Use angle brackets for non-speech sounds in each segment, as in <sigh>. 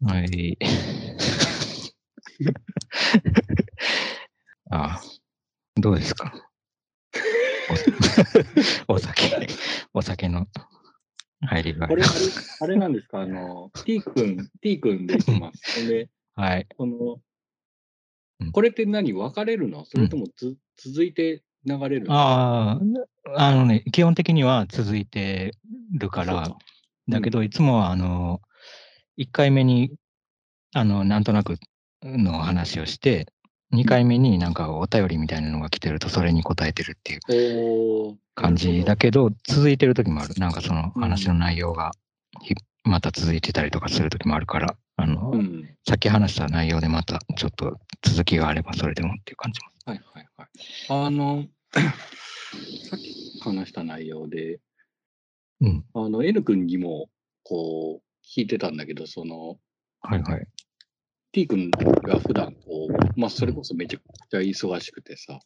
はい。あ <laughs> あ、どうですか？おお酒、お酒の入りがこれ、あれ、あれなんですか？あの、T 君、T 君でいきます。で、はい。このうん、これって何？分かれるの？それともつ、続いて流れるの？ああ、あのね、基本的には続いてるから。だけど、いつもは、あの、1回目に、あの、なんとなくの話をして、2回目になんかお便りみたいなのが来てると、それに答えてるっていう感じだけど、続いてる時もある。なんかそのうん話の内容がひまた続いてたりとかする時もあるから、あの、うん。さっき話した内容でまたちょっと続きがあればそれでもっていう感じも。はいはいはい。あの、<coughs> さっき話した内容で、うん。あの、N 君にも、こう、聞いてたんだけど、その、はいはい。T 君が普段こう、まあ、それこそめちゃくちゃ忙しくてさ、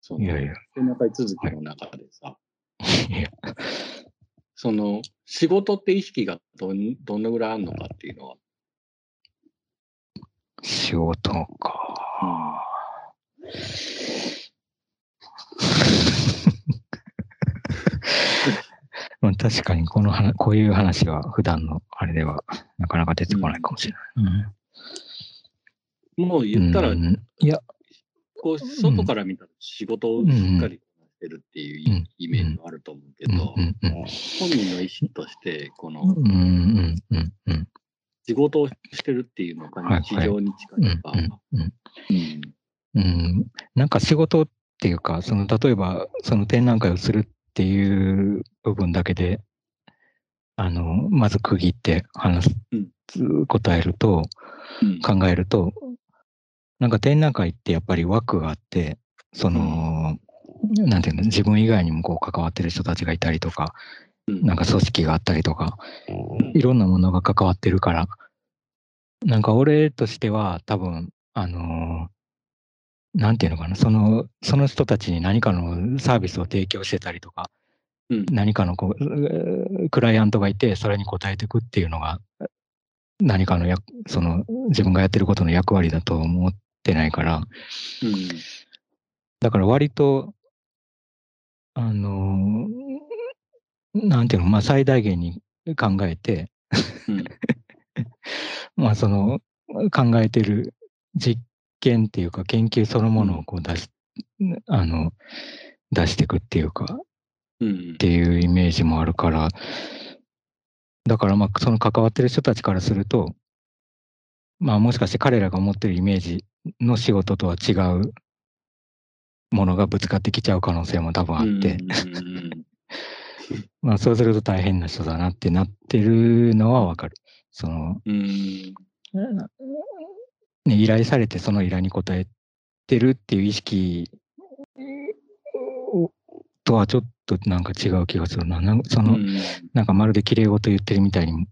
その、いやいや。展覧会続きの中でさ、いやその、仕事って意識がどんどのぐらいあるのかっていうのは、仕事か。<laughs> まあ確かにこの話、こういう話は普段のあれではなかなか出てこないかもしれない。もう言ったら、うん。いや、こう、外から見たら仕事をしっかりしてるっていううん。イメージがあると思うけうん。ど、うん。うん。本人の意識として、この、うん。うん。うん。うん。仕事をしてるっていうのがはい日常に近うん。いか、うん。うん。うん。うん、なんか仕事っていうか、その例えばその展覧会をするっていう部分だけで、あの、まず区切って話す、答えると、うん。考えると、なんか展覧会ってやっぱり枠があって、その、なんていうの、自分以外にもこう関わってる人たちがいたりとか、うん。なんか組織があったりとか、いろんなものが関わってるから、なんか俺としては多分、あのーなんていうのかな、その、その人たちに何かのサービスを提供してたりとか、うん。何かのこうクライアントがいて、それに応えていくっていうのが、何かのや、その、自分がやってることの役割だと思ってないから、うん。だから割と、あのーなんていうの、まあ最大限に考えて、うん。<laughs> まあその考えてる実験っていうか研究そのものをこう出し、あの、出していくっていうか、うん。っていうイメージもあるから、だからまあその関わってる人たちからすると、まあもしかして彼らが思ってるイメージの仕事とは違うものがぶつかってきちゃう可能性も多分あって、うん。<laughs> まあそうすると大変な人だなってなってるのはわかる。その、うんね、依頼されてその依頼に応えてるっていう意識とはちょっとなんか違う気がするな。なんその、うん。なんかまるで綺麗事言ってるみたいに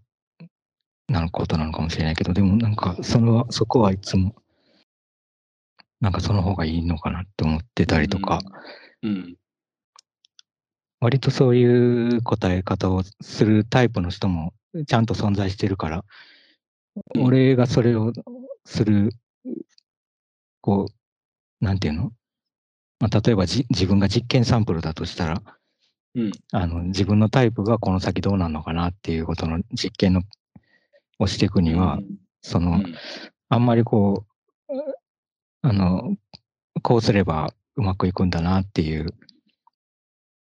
なることなのかもしれないけど、でもなんかその、そこはいつも、なんかその方がいいのかなって思ってたりとか、うん。割とそういう答え方をするタイプの人もちゃんと存在してるから、うん。俺がそれをする、こう、なんていうの、まあ、例えばじ自分が実験サンプルだとしたら、うん。あの自分のタイプがこの先どうなるのかなっていうことの実験のをしていくには、その、うん。あんまりこう、あの、こうすればうまくいくんだなっていう、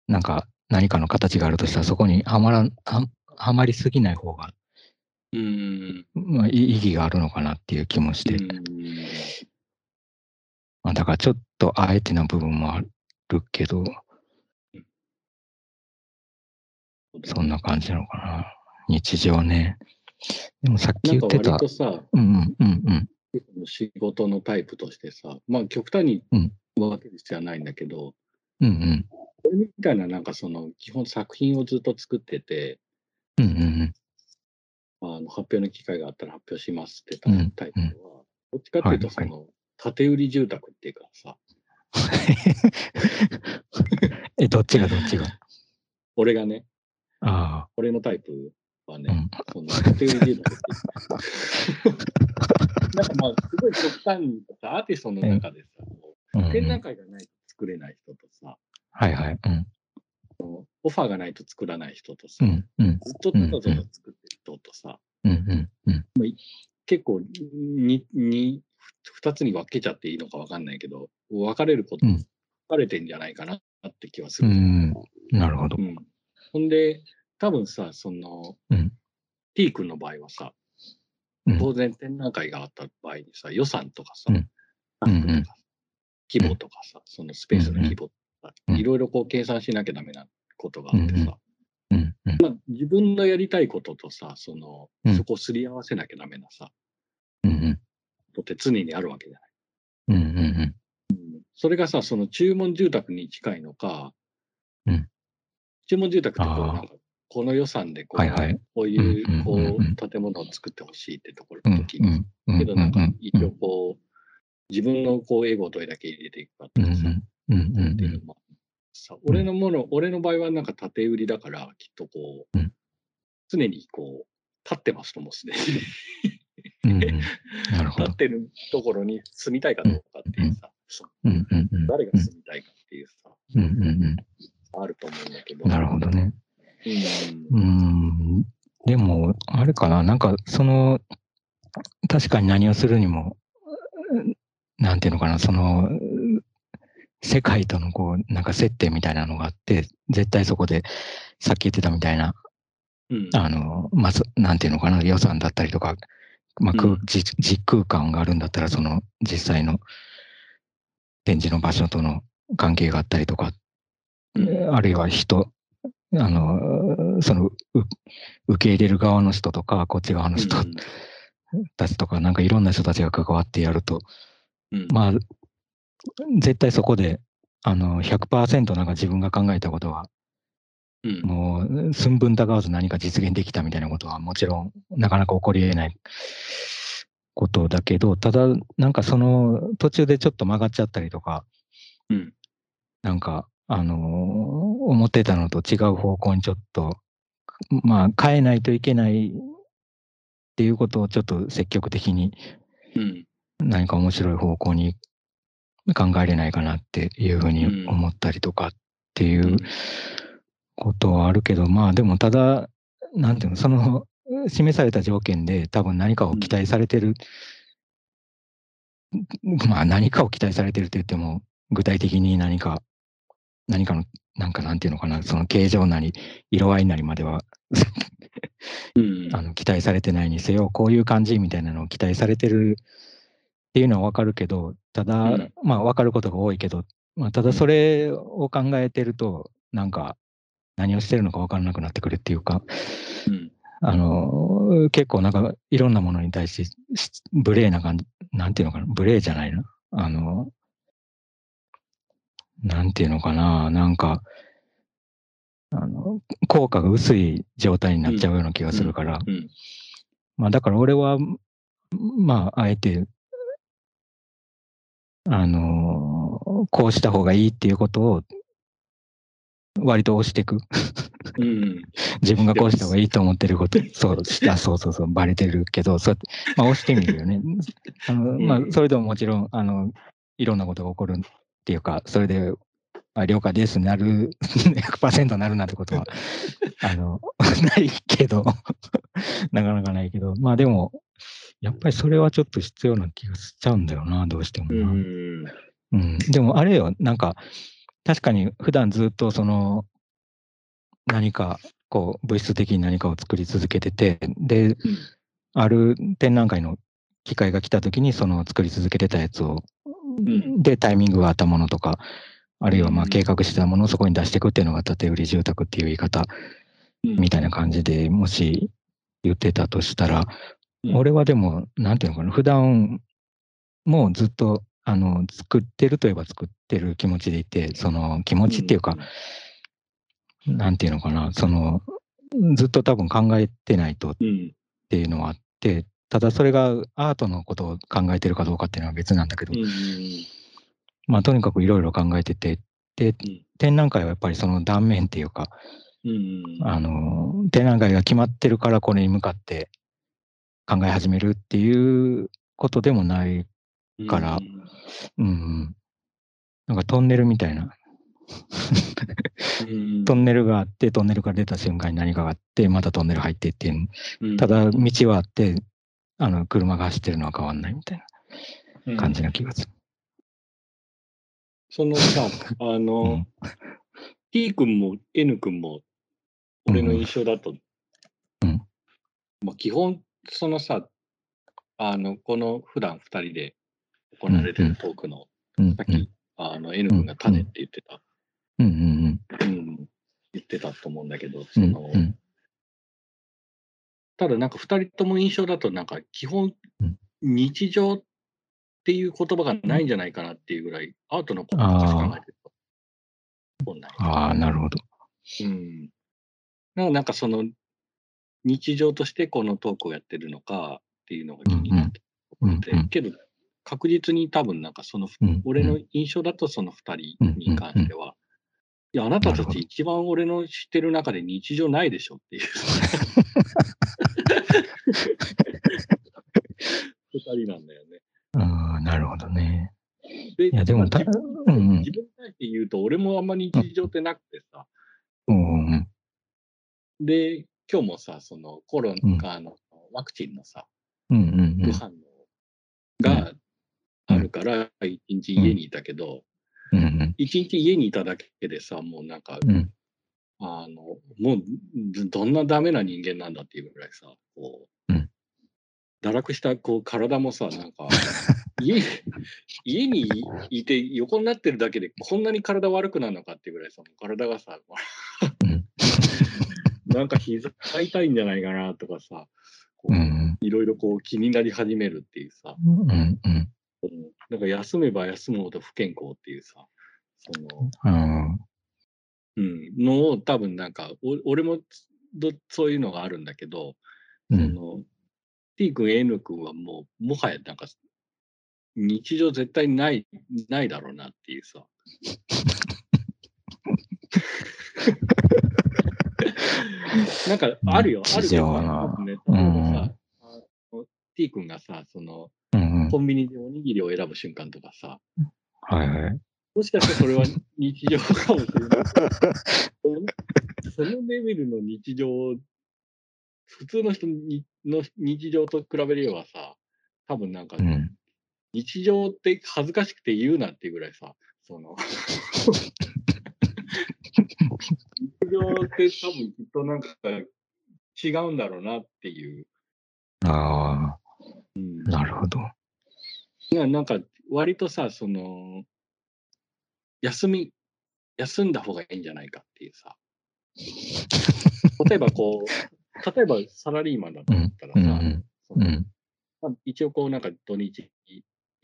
なんか何かの形があるとしたら、そこにはまらはまりすぎない方が、うんまあ、い意義があるのかなっていう気もして、まあ、だからちょっとあえてな部分もあるけど、そんな感じなのかな。日常ね。でもさっき言ってた割、とさ、うんうんうんうん。仕事のタイプとしてさ、まあ極端にうん分ける必要はないんだけど、うんうん。これみたいななんかその基本作品をずっと作ってて、うんうんうん。あの発表の機会があったら発表しますってうんタイプは、どっちかっていうとそはい。の、建売り住宅っていうかさ、<laughs> え、どっちがどっちが？俺がね、あ俺のタイプ、はね、うん。その建売住宅って <laughs> なんかまあ、すごい極端にとか、アーティストの中でさ、展覧ん会がないと作れない人とさ、はいはい。うん。オファーがないと作らない人とさ、うん。うん。ずっとただただ作ってる人とさ、うん。うん。うん。結構にに2つに分けちゃっていいのか分かんないけど、分かれること、うん分かれてんじゃないかなって気はすうる。ん。なるほどう。んほんで、多分さ、その、うん T 君の場合はさ、うん当然展覧会があった場合にさ、予算とかさ、うん規模とかさ、そのスペースの規模いろいろこう計算しなきゃダメなことがあってさ、うん。うん。まあ、自分のやりたいこととさ、その、うんそこをすり合わせなきゃダメなさ、うん。うん。とって常にあるわけじゃない。うん。うん。それがさ、その注文住宅に近いのか、うん注文住宅ってこうなんか、この予算でこう,、はいはいこういううんうんこうんうんう建物を作ってほしいってところうん。の時に、うん。けどなんかうん一応こう、自分のこうエゴをどれだけ入れていくかってうん。いうん。うん。うのもさ俺のもの、俺の場合はなんか建売りだから、きっとこう、うん常にこう、立ってますともすでに。うん。なるほど立っ。てるところに住みたいかどうかっていうさ、そううん。うん。うん。誰が住みたいかっていうさ、うん。うん。あると思うんだけど。うん。なるほどね。うんうーんでも、あれかな、なんか、その、確かに何をするにも、うんなんていうのかな、その、世界とのこう、なんか接点みたいなのがあって、絶対そこで、さっき言ってたみたいな、うん。あの、まず、なんていうのかな、予算だったりとか、まあ、空うん。実実空間があるんだったら、その、実際の展示の場所との関係があったりとか、うん。あるいは人、あの、その、う受け入れる側の人とか、こっち側の人たちとか、なんかいろんな人たちが関わってやると、うん。まあ、絶対そこで、あの、100%なんか自分が考えたことは、うん。もう、寸分たがわず何か実現できたみたいなことは、もちろん、なかなか起こり得ない。ことだけど、ただ、なんかその、途中でちょっと曲がっちゃったりとか、うん。なんか、あのー思ってたのと違う方向にちょっと、まあ、変えないといけないっていうことをちょっと積極的にうん。何か面白い方向に考えれないかなっていうふうにうん。思ったりとかっていうことはあるけど、まあでもただ、なんていうの、その示された条件で多分何かを期待されてる、まあ何かを期待されてるって言っても、具体的に何か、何かの、なんかなんていうのかな、その形状なり、色合いなりまではうん。<laughs> あの期待されてないにせよ、こういう感じみたいなのを期待されてるっていうのは分かるけど、ただ、うん。まあ分かることが多いけど、まあ、ただそれを考えてると、なんか何をしてるのか分からなくなってくるっていうか、うん。あの結構なんかいろんなものに対してし無礼な感じ、なんていうのかな、無礼じゃないな。あの、なんていうのかな、なんか、あの効果が薄い状態になっちゃうような気がするから、うん。まあだから俺は、まああえて、あのーこうした方がいいっていうことを、割と押していく。うん <laughs> 自分がこうした方がいいと思ってること、そう、あそうそうそう、バレてるけど、そうやって、まあ押してみるよね。あの、まあうんそれでももちろん、あの、いろんなことが起こるっていうか、それで、あ了解ですなる、<laughs> 100%なるなんてことは、あの、<laughs> ないけど、なかなかないけど、まあでも、やっぱりそれはちょっと必要な気がしちゃうんだよな、どうしてもうな。ん。うん、でもあれよ、なんか、確かに普段ずっとその、何か、こう、物質的に何かを作り続けてて、で、ある展覧会の機会が来た時に、その作り続けてたやつを、ん。で、タイミングがあったものとか、あるいはまうん。あ計画してたものをそこに出していくっていうのが建売り住宅っていう言い方うん。みたいな感じでもし言ってたとしたら、うん俺はでも、なんていうのかな、普段もうずっと、あの、作ってるといえば作ってる気持ちでいて、その気持ちっていうか、なんていうのかな、その、ずっと多分考えてないとっうん。ていうのはあって、ただそれがアートのことを考えてるかどうかっていうのは別なんだけど、うんまあとにかくいろいろ考えてて、でうん、展覧会はやっぱりその断面っていうか、うん。あの、展覧会が決まってるからこれに向かって考え始めるっていうことでもない、からうんうん、なんかトンネルみたいな、うん。<laughs> トンネルがあって、トンネルから出た瞬間に何かがあって、またトンネル入ってっていう、うん。ただ道はあって、あの、車が走ってるのは変わんないみたいな感じな気がする。そのさ、あ <laughs> うのん、T 君も N 君も、俺の印象だと、うん。まあ、基本、そのさ、あの、この普段二人で行われてるトークの、うん、さっき、あの、N 君が種って言ってた、うん、うん、うん、言ってたと思うんだけど、うん、その、うん、ただなんか二人とも印象だと、なんか基本うん、日常っていう言葉がないんじゃないかなっていうぐらい、アートのことばっかし考えてると。ああ、なるほど。うん。なんかその、日常としてこのトークをやってるのかっていうのが気になってうん、うん。て、けど確実に多分なんかその、うん、俺の印象だとその二人に関しては、いや、あなたたち一番俺の知ってる中で日常ないでしょっていう。二人なんだよね。<laughs> ああ、なるほどね。で、いや、でも、た自分うん、うん。自分に対して言うと、俺もあんま日常ってなくてさ、うん、うん、で、今日もさ、そのコロナのワクチンのさ、うん、うん、副反応があるから、一日家にいたけど、うん、うん、一日家にいただけでさ、もうなんか、うん、あの、もうどどんなダメな人間なんだっていうぐらいさ、こう、うん。堕落したこう体もさ、なんか、<laughs> 家家にいて横になってるだけでこんなに体悪くなるのかっていうぐらいさ、体がさ、うんなんか膝痛いんじゃないかなとかさ、いろいろこう気になり始めるっていうさ、うん、うん、うん。なんか休めば休むほど不健康っていうさ、その、うん、うん、のを多分なんか、お俺もどそういうのがあるんだけど、うん、その T 君、N 君はもう、もはやなんか、日常絶対ない、ないだろうなっていうさ。<laughs> <laughs> なんか、あるよ、あるけ日常どなさ、ね、例えうん T 君がさ、その、うん、コンビニでおにぎりを選ぶ瞬間とかさ、はい、はい。もしかしたらそれは日常かもしれない。<laughs> そのレベルの日常、普通の人にの日常と比べればさ、多分なんかう、ん、日常って恥ずかしくて言うなっていうぐらいさ、その、日常って多分きっとなんか違うんだろうなっていう。あうんあ、なるほど。ななんか割とさ、その、休み、休んだ方がいいんじゃないかっていうさ。例えばこう、<laughs> 例えばサラリーマンだったらうん、うさ、うん、まあ一応こうなんか土日に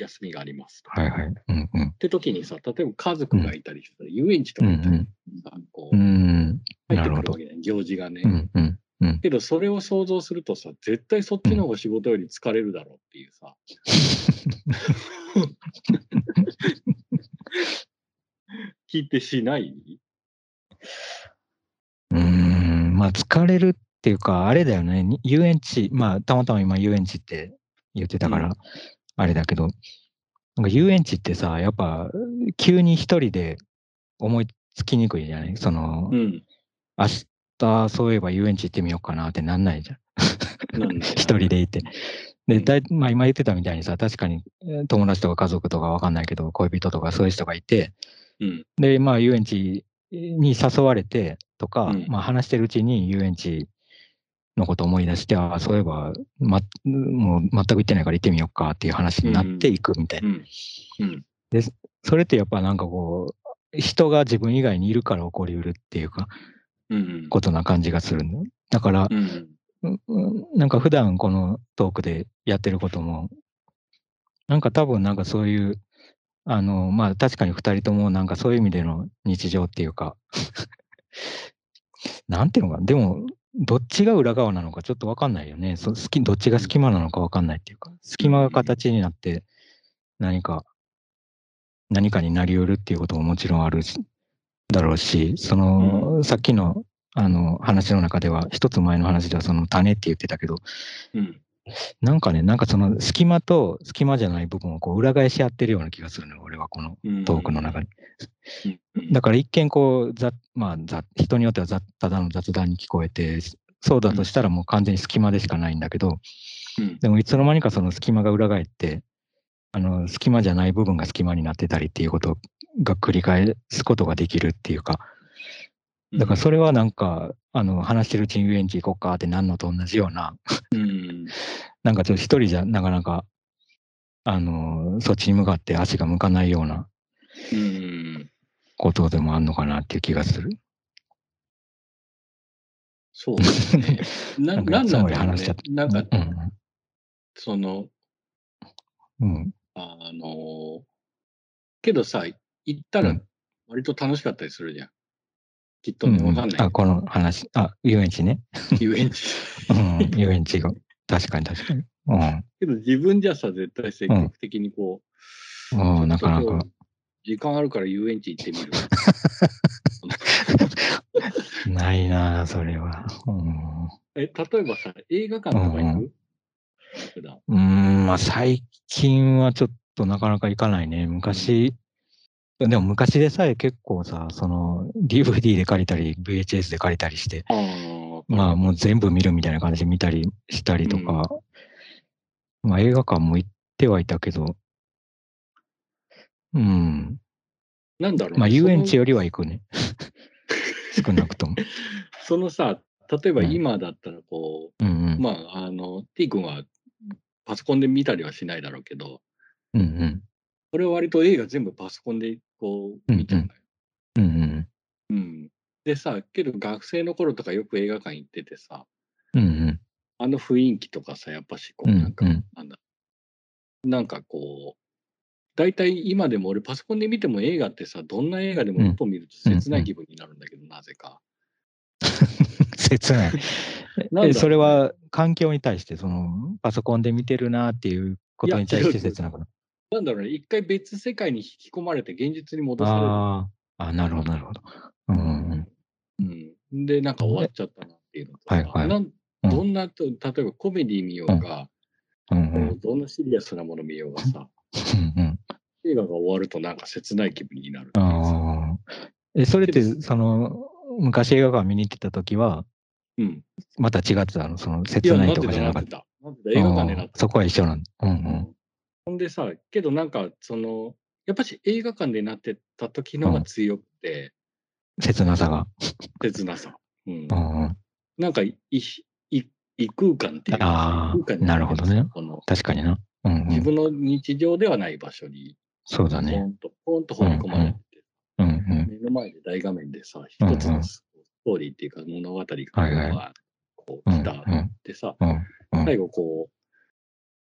休みがありますと。はい、はい。うん、うん、って時にさ、例えば家族がいたりしたら、遊園地とうん、か行ったりさ、こうう、ん、入なるほどってくるわけね、行事がね。うん、うん、うん。けど、それを想像するとさ、絶対そっちの方が仕事より疲れるだろうっていうさ。聞いてしない？うーん、まあ疲れるっていうか、あれだよね、に遊園地、まあたまたま今遊園地って言ってたから、うんあれだけど、なんか遊園地ってさ、やっぱ急に一人で思いつきにくいじゃない？その、うん。明日そういえば遊園地行ってみようかなってなんないじゃん。一人でいて。で、うんだいまあ今言ってたみたいにさ、確かにえー友達とか家族とかわかんないけど、恋人とかそういう人がいて、うん。で、まあ遊園地に誘われてとか、うんまあ話してるうちに遊園地のことを思い出して、ああ、そういえば、ま、もう全く行ってないから行ってみようかっていう話になっていくみたいな。うん。うん。それってやっぱなんかこう、人が自分以外にいるから起こりうるっていうか、うん。ことな感じがするの。だから、なんか普段このトークでやってることも、なんか多分なんかそういう、あの、まあ確かに二人ともなんかそういう意味での日常っていうか、<laughs> なんていうのかな、でも、どっちが裏側なのかちょっとわかんないよね。そ好きどっちが隙間なのかわかんないっていうか、隙間が形になって何か、何かになりうるっていうことももちろんあるし、だろうし、その、さっきのあの話の中では、一つ前の話ではその種って言ってたけど、うん。なんかね、なんかその隙間と隙間じゃない部分をこう裏返し合ってるような気がするのよ、俺はこのうん。トークの中に。うん。だから一見こう、ざまあ、ざ人によってはざただの雑談に聞こえて、そうだとしたらもう完全に隙間でしかないんだけど、うん。でもいつの間にかその隙間が裏返って、あの隙間じゃない部分が隙間になってたりっていうことが繰り返すことができるっていうか、だからそれはなんか、あの話してるうちに遊園地行こうかってなんのと同じような、うん。なんかちょっと一人じゃなかなか、あのそっちに向かって足が向かないようなうん。ことでもあんのかなっていう気がする。そうですね。<laughs> な、なんだろうなんか、うんその、うん。あの、けどさ、行ったらうん割と楽しかったりするじゃん。きっとね、うんわかんないあ、。この話、あ、遊園地ね。遊園地。<laughs> うん、遊園地が。確かに確かに。うん。けど自分じゃさ、絶対積極的にこう、うん、なかなか時間あるから遊園地行ってみる。<laughs> ないなあそれは。え、例えばさ、映画館とか行く？うん、うんまあ最近はちょっとなかなか行かないね。昔、でも昔でさえ結構さ、その DVD で借りたり、VHS で借りたりして、まあもう全部見るみたいな感じで見たりしたりとか、まあ映画館も行ってはいたけど、うん。なんだろうねまあ遊園地よりは行くね。<laughs> 少なくとも。<laughs> そのさ、例えばうん今だったらこうんうんう、。まあ、あの、T 君はパソコンで見たりはしないだろうけど、うんうん。俺は割と映画全部パソコンでこう見ちゃうんだよ。うんうん。うん。でさ、けど学生の頃とかよく映画館行っててさ、うんうん。あの雰囲気とかさ、やっぱしこう、うんなんか、うんなんだ、なんかこう、大体今でも俺パソコンで見ても映画ってさ、どんな映画でもうん一本見ると切ない気分になるんだけど、なぜか。<laughs> 切ない。<laughs> なんそれは環境に対して、そのパソコンで見てるなっていうことに対して切なくな？る。なんだろうね、一回別世界に引き込まれて現実に戻される。ああ、あなるほど、なるほど。うんうんうん、で、なんか終わっちゃったなっていうのとさ、はいはいなんうんどんなと、例えばコメディ見ようが、うん。うんどんなシリアスなもの見ようがさ、うんうん映画が終わるとなんか切ない気分になる。ああ。え、それって、その、昔映画館見に行ってた時は、うん。また違ってたの？その、切ないとかじゃなかってた。映画館でなってた。そこは一緒なんだ。うんうん。ほんでさ、けどなんか、その、やっぱし映画館でなってた時のが強くて、切なさが。切なさ。うんう。んうん。なんかい、い、い異空間っていうかあー異空間になるほどねこの確かにな。うんうん。自分の日常ではない場所に、ポそうだね。ンと、ポンと放り込まれてて、うんうん。目の前で大画面でさ、一うんうんつのストーリーっていうか物語がはいはいこううん来たっうんてさ、うんうん最後こう、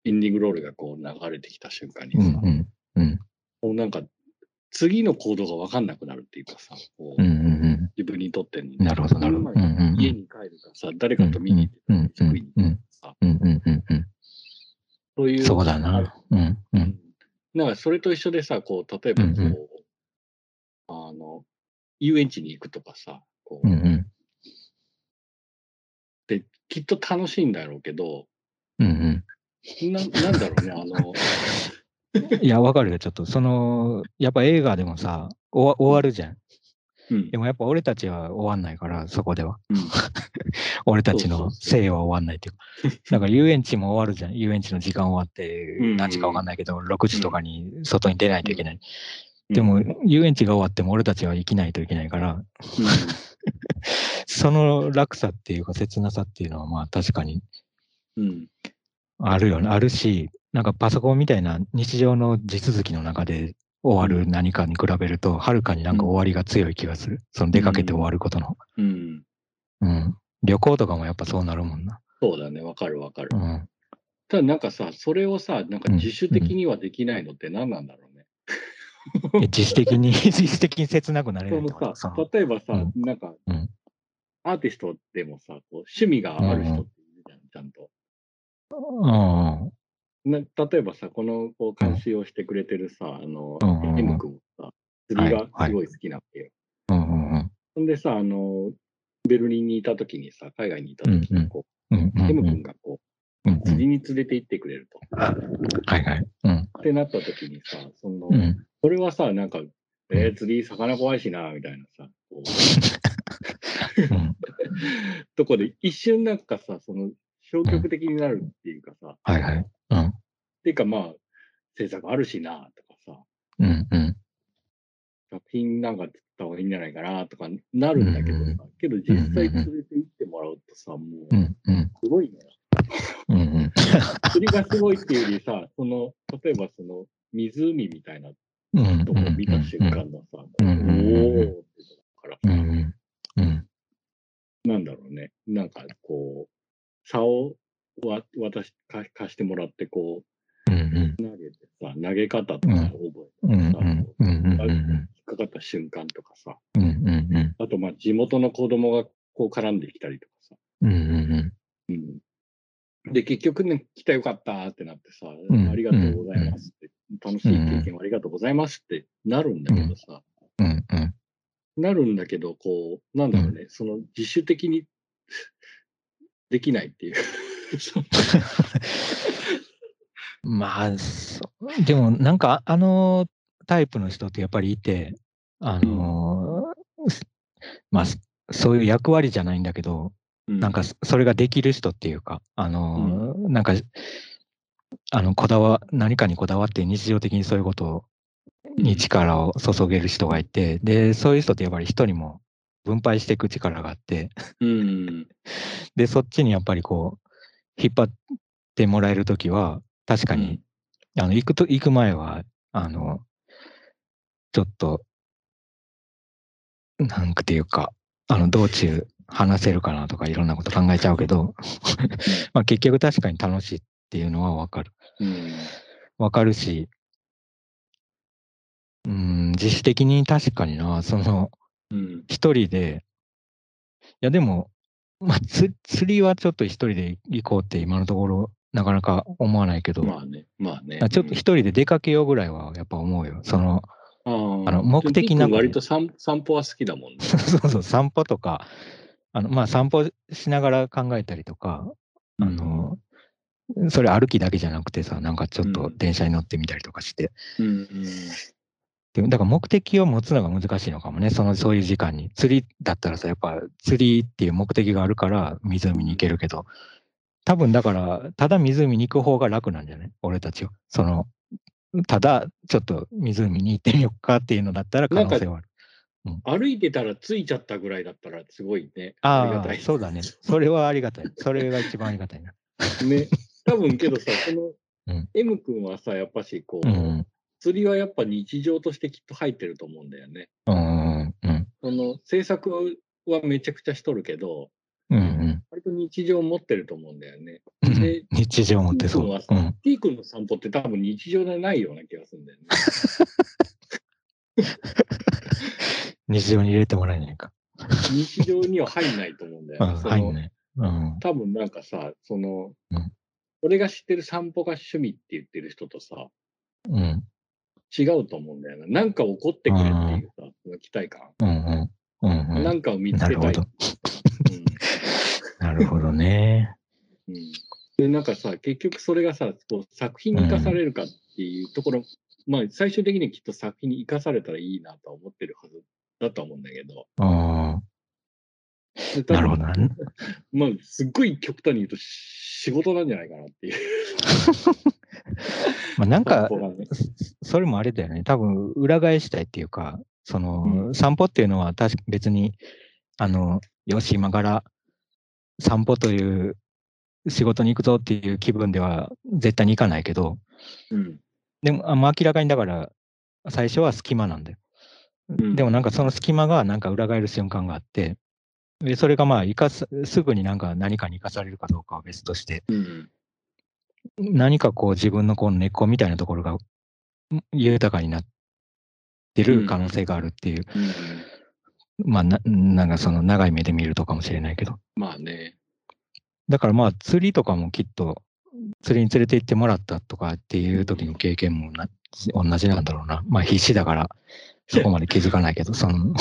エンディングロールがこう流れてきた瞬間にうんさ、うんうんもうなんか、次の行動が分かんなくなるっていうかさ、こううんうん自分にとって。なるほど、なるほど。うんうんうん家に帰るかさ、誰かと見に行ってうんうん飯食いに行くかさ、うんうんうんうん。そういう。そうだな。うんう。うんん。なんかそれと一緒でさ、こう、例えばこう、うんうんあの、遊園地に行くとかさ、こう、うんうん。で、きっと楽しいんだろうけど、うんななんだろうね、あの、うん。いや、わかるよ、ちょっと。その、やっぱ映画でもさ、終わ終わるじゃん。うんで。もやっぱ俺たちは終わんないから、そこでは。うん <laughs> 俺たちの生は終わんないっていうか。だから遊園地も終わるじゃん。遊園地の時間終わって何時かわかんないけど、6時とかに外に出ないといけない。うんでも、遊園地が終わっても俺たちは生きないといけないから、<laughs> その落差っていうか切なさっていうのはまあ確かにうん。うん。あるよね。あるし、なんかパソコンみたいな日常の地続きの中で終わる何かに比べると、はるかになんか終わりが強い気がする。その出かけて終わることの。うん。うん。旅行とかもやっぱそうなるもんな。そうだね、わかるわかるう。ん。ただなんかさ、それをさ、なんか自主的にはできないのって何なんだろうね。え自主的に、<laughs> 自主的に切なくなれそのさ例えばさ、うんなんか、うんアーティストでもさ、こう趣味がある人っているじゃん、ちゃんと。うん。な例えばさ、このこう監視をしてくれてるさ、あの、うんうんうん M 君もさ、釣りがすごい好きなわけよ。うんうんうん。ほんでさ、あの、ベルリンにいた時にさ、海外にいた時にこうんうん君がこう、うんうん釣りに連れて行ってくれると。はいはい。うん。ってなった時にさ、その、うん。それはさ、なんか、えー、釣り魚怖いしな、みたいなさ、こう <laughs> うん。<laughs> とこで一瞬なんかさ、その消極的になるっていうかさ、はいはい。うん。っていうかまあ、制作あるしな、とかさ、うんうん。作品なんか作った方がいいんじゃないかな、とかなるんだけどさ、うんけど実際連れて行ってもらうとさ、もうう、んうん。すごいね。うんうん。釣りがすごいっていうよりさ、その、例えばその、湖みたいなうんとこ見た瞬間のさ、うんおうんうんーってからさ、うんうん。うん。なんだろうね。なんかこう、竿をわ渡しか貸してもらって、こうんうん。う、投げてさ、投げ方とか覚うんうんえてさ、うんうんうん。引っかかった瞬間とかさ、うんうんうん。あとまあ地元の子供がこう絡んできたりとかさ、うんうんうん。で、結局ね、来たよかったってなってさ、ん。ありがとうございますって、楽しい経験をありがとうございますってなるんだけどさ、うんうんなるんだけど、こう、なんだろうね、その自主的にできないっていう。まあ、でもなんかあのタイプの人ってやっぱりいて、あのーまあ、そそういう役割じゃないんだけど、なんかそそれができる人っていうか、あのーなんか、あの、こだわ、何かにこだわって日常的にそういうことに力を注げる人がいて、で、そういう人ってやっぱり人にも分配していく力があって、うん、で、そっちにやっぱりこう、引っ張ってもらえるときは、確かに、あの、行くと、行く前は、あの、ちょっと、なんていうか、あの、道中話せるかなとかいろんなこと考えちゃうけど、まあ結局確かに楽しいっていうのはわかる。うん、わかるし、うん、自主的に確かにな、その、うん、一人で、いやでも、まあ、つ釣りはちょっと一人で行こうって今のところなかなか思わないけど、まあね、まあね。あちょっと一人で出かけようぐらいはやっぱ思うよ。その、あの目的なく君割と散散歩は好きだもんね。<laughs> そうそう、散歩とか、あの、まあ散歩しながら考えたりとか、あの、それ歩きだけじゃなくてさ、なんかちょっと電車に乗ってみたりとかして、うん、うん、でだから目的を持つのが難しいのかもね、そのそういう時間に。釣りだったらさ、やっぱ釣りっていう目的があるから湖に行けるけど、多分だから、ただ湖に行く方が楽なんじゃない？俺たちは。その、ただちょっと湖に行ってみようかっていうのだったら可能性はある。歩いてたら着いちゃったぐらいだったらすごいね。ありがああ、たい。そうだね。それはありがたい。<laughs> それが一番ありがたいな。ね。多分けどさ、その、うん M 君はさ、やっぱしこう、うん。釣りはやっぱ日常としてきっと入ってると思うんだよね。うん。うん。その制作はめちゃくちゃしとるけど、うん。うん。割と日常を持ってると思うんだよね。うんで日常を持ってそう。うん。T 君の散歩って多分日常じゃないような気がするんだよね。日常に入れてもらえないか。日常には入んないと思うんだようん。ね。そのはいね。うん。多分なんかさ、その、うん俺が知ってる散歩が趣味って言ってる人とさ、うん。違うと思うんだよな。なんか起こってくれっていうさ、その期待感。うん。うん。うん。なんかを見つけたい。なるほど。なるほどね。うんうんで、なんかさ、結局それがさ、こう作品に生かされるかっていうところ、まあ最終的にきっと作品に生かされたらいいなとは思ってるはずだと思うんだけど。あであ、なるほどな。<laughs> まあ、すっごい極端に言うと仕事なんじゃないかなっていう。<laughs> まあなんかそれもあれだよね。多分裏返したいっていうか、その、うん散歩っていうのは確か別に、あの、よし、今から散歩という仕事に行くぞっていう気分では絶対に行かないけど、うん。でも、あまあ明らかにだから、最初は隙間なんだよ。んでもなんかその隙間がなんか裏返る瞬間があって、でそれがまあ生かす、すぐになんか何かに生かされるかどうかは別として、うん。何かこう自分のこう根っこみたいなところがん豊かになってる可能性があるっていう、うん。まあな、なんかその長い目で見るとかもしれないけど。まあね。だからまあ釣りとかもきっと、釣りに連れて行ってもらったとかっていう時の経験もな同じなんだろうな。まあ必死だから、そこまで気づかないけど、その、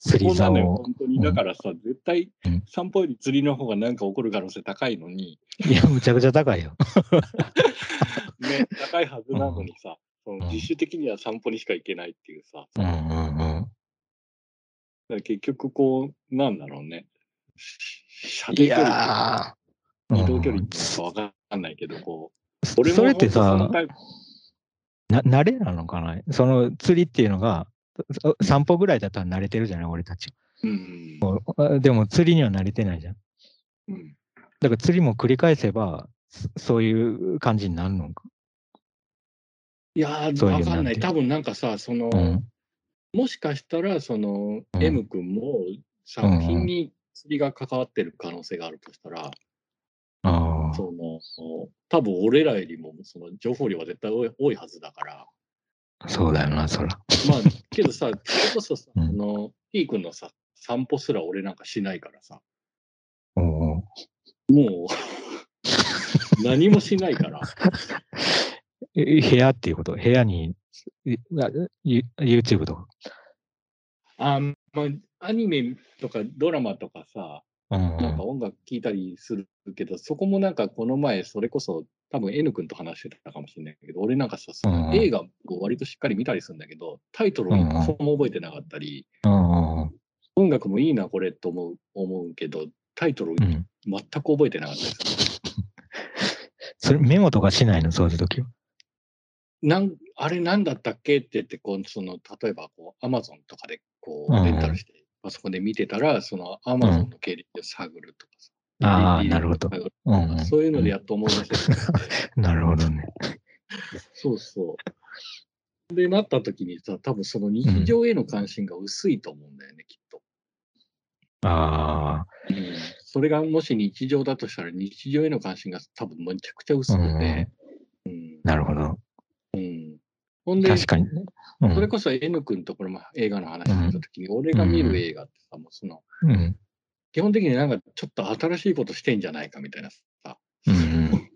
釣り竿そこなのよ、を。本当に。だからさ、絶対うん散歩より釣りの方がなんか起こる可能性高いのに、いや、むちゃくちゃ高いよ。<laughs> ね、高いはずなのにさ、そうんの自主的には散歩にしか行けないっていうさ、うんうんうん。ら結局こう、なんだろうね。し射い程距離。移動距離うんなんかわかんないけど、こう、そ俺もそれってさ、な慣れなのかな？その釣りっていうのが、そ <laughs> 散歩ぐらいだったら慣れてるじゃない俺たち。うんあでも釣りには慣れてないじゃん。うんうん。だから釣りも繰り返せば、そそういう感じになるのか。いやー、わかんない。多分なんかさ、その、うん。もしかしたら、その、うん M 君も作品に釣りが関わってる可能性があるとしたら、ああ。その、多分俺らよりも、その情報量は絶対多い多いはずだから、そうだよな、そら。まあ、けどさ、<laughs> それこそさ、うん。その、P 君のさ、散歩すら俺なんかしないからさ、おもう、<laughs> 何もしないから、え部屋っていうこと？部屋に、YouTube とか？あまあ、アニメとかドラマとかさ、なんかん。音楽聴いたりするけど、そこもなんかこの前、それこそ多分 N 君と話してたかもしれないけど、俺なんかさ、そのうん映画を割としっかり見たりするんだけど、タイトルを一個も覚えてなかったり、音楽もいいな、これと思う思うけど、タイトルうん。全く覚えてなかったです。それメモとかしないのそういう時は。なんあれなんだったっけって言ってこうその例えばこう Amazon とかでこうレンタルして、パソコンで見てたらその Amazon の経歴を探るとかさ、ああ DVD なるほどうんうんそういうのでやっと思い出せて、<laughs> なるほどね。そうそう。でなった時にさ多分その日常への関心が薄いと思うんだよね、きっと。ああ。うん、それがもし日常だとしたら日常への関心が多分めちゃくちゃ薄くて、うんなるほど。うん、ほんで確かに。うん。それこそ N 君ところも映画の話してた時に、俺が見る映画ってさ、もうそのうん。基本的になんかちょっと新しいことしてんじゃないかみたいなさ、うん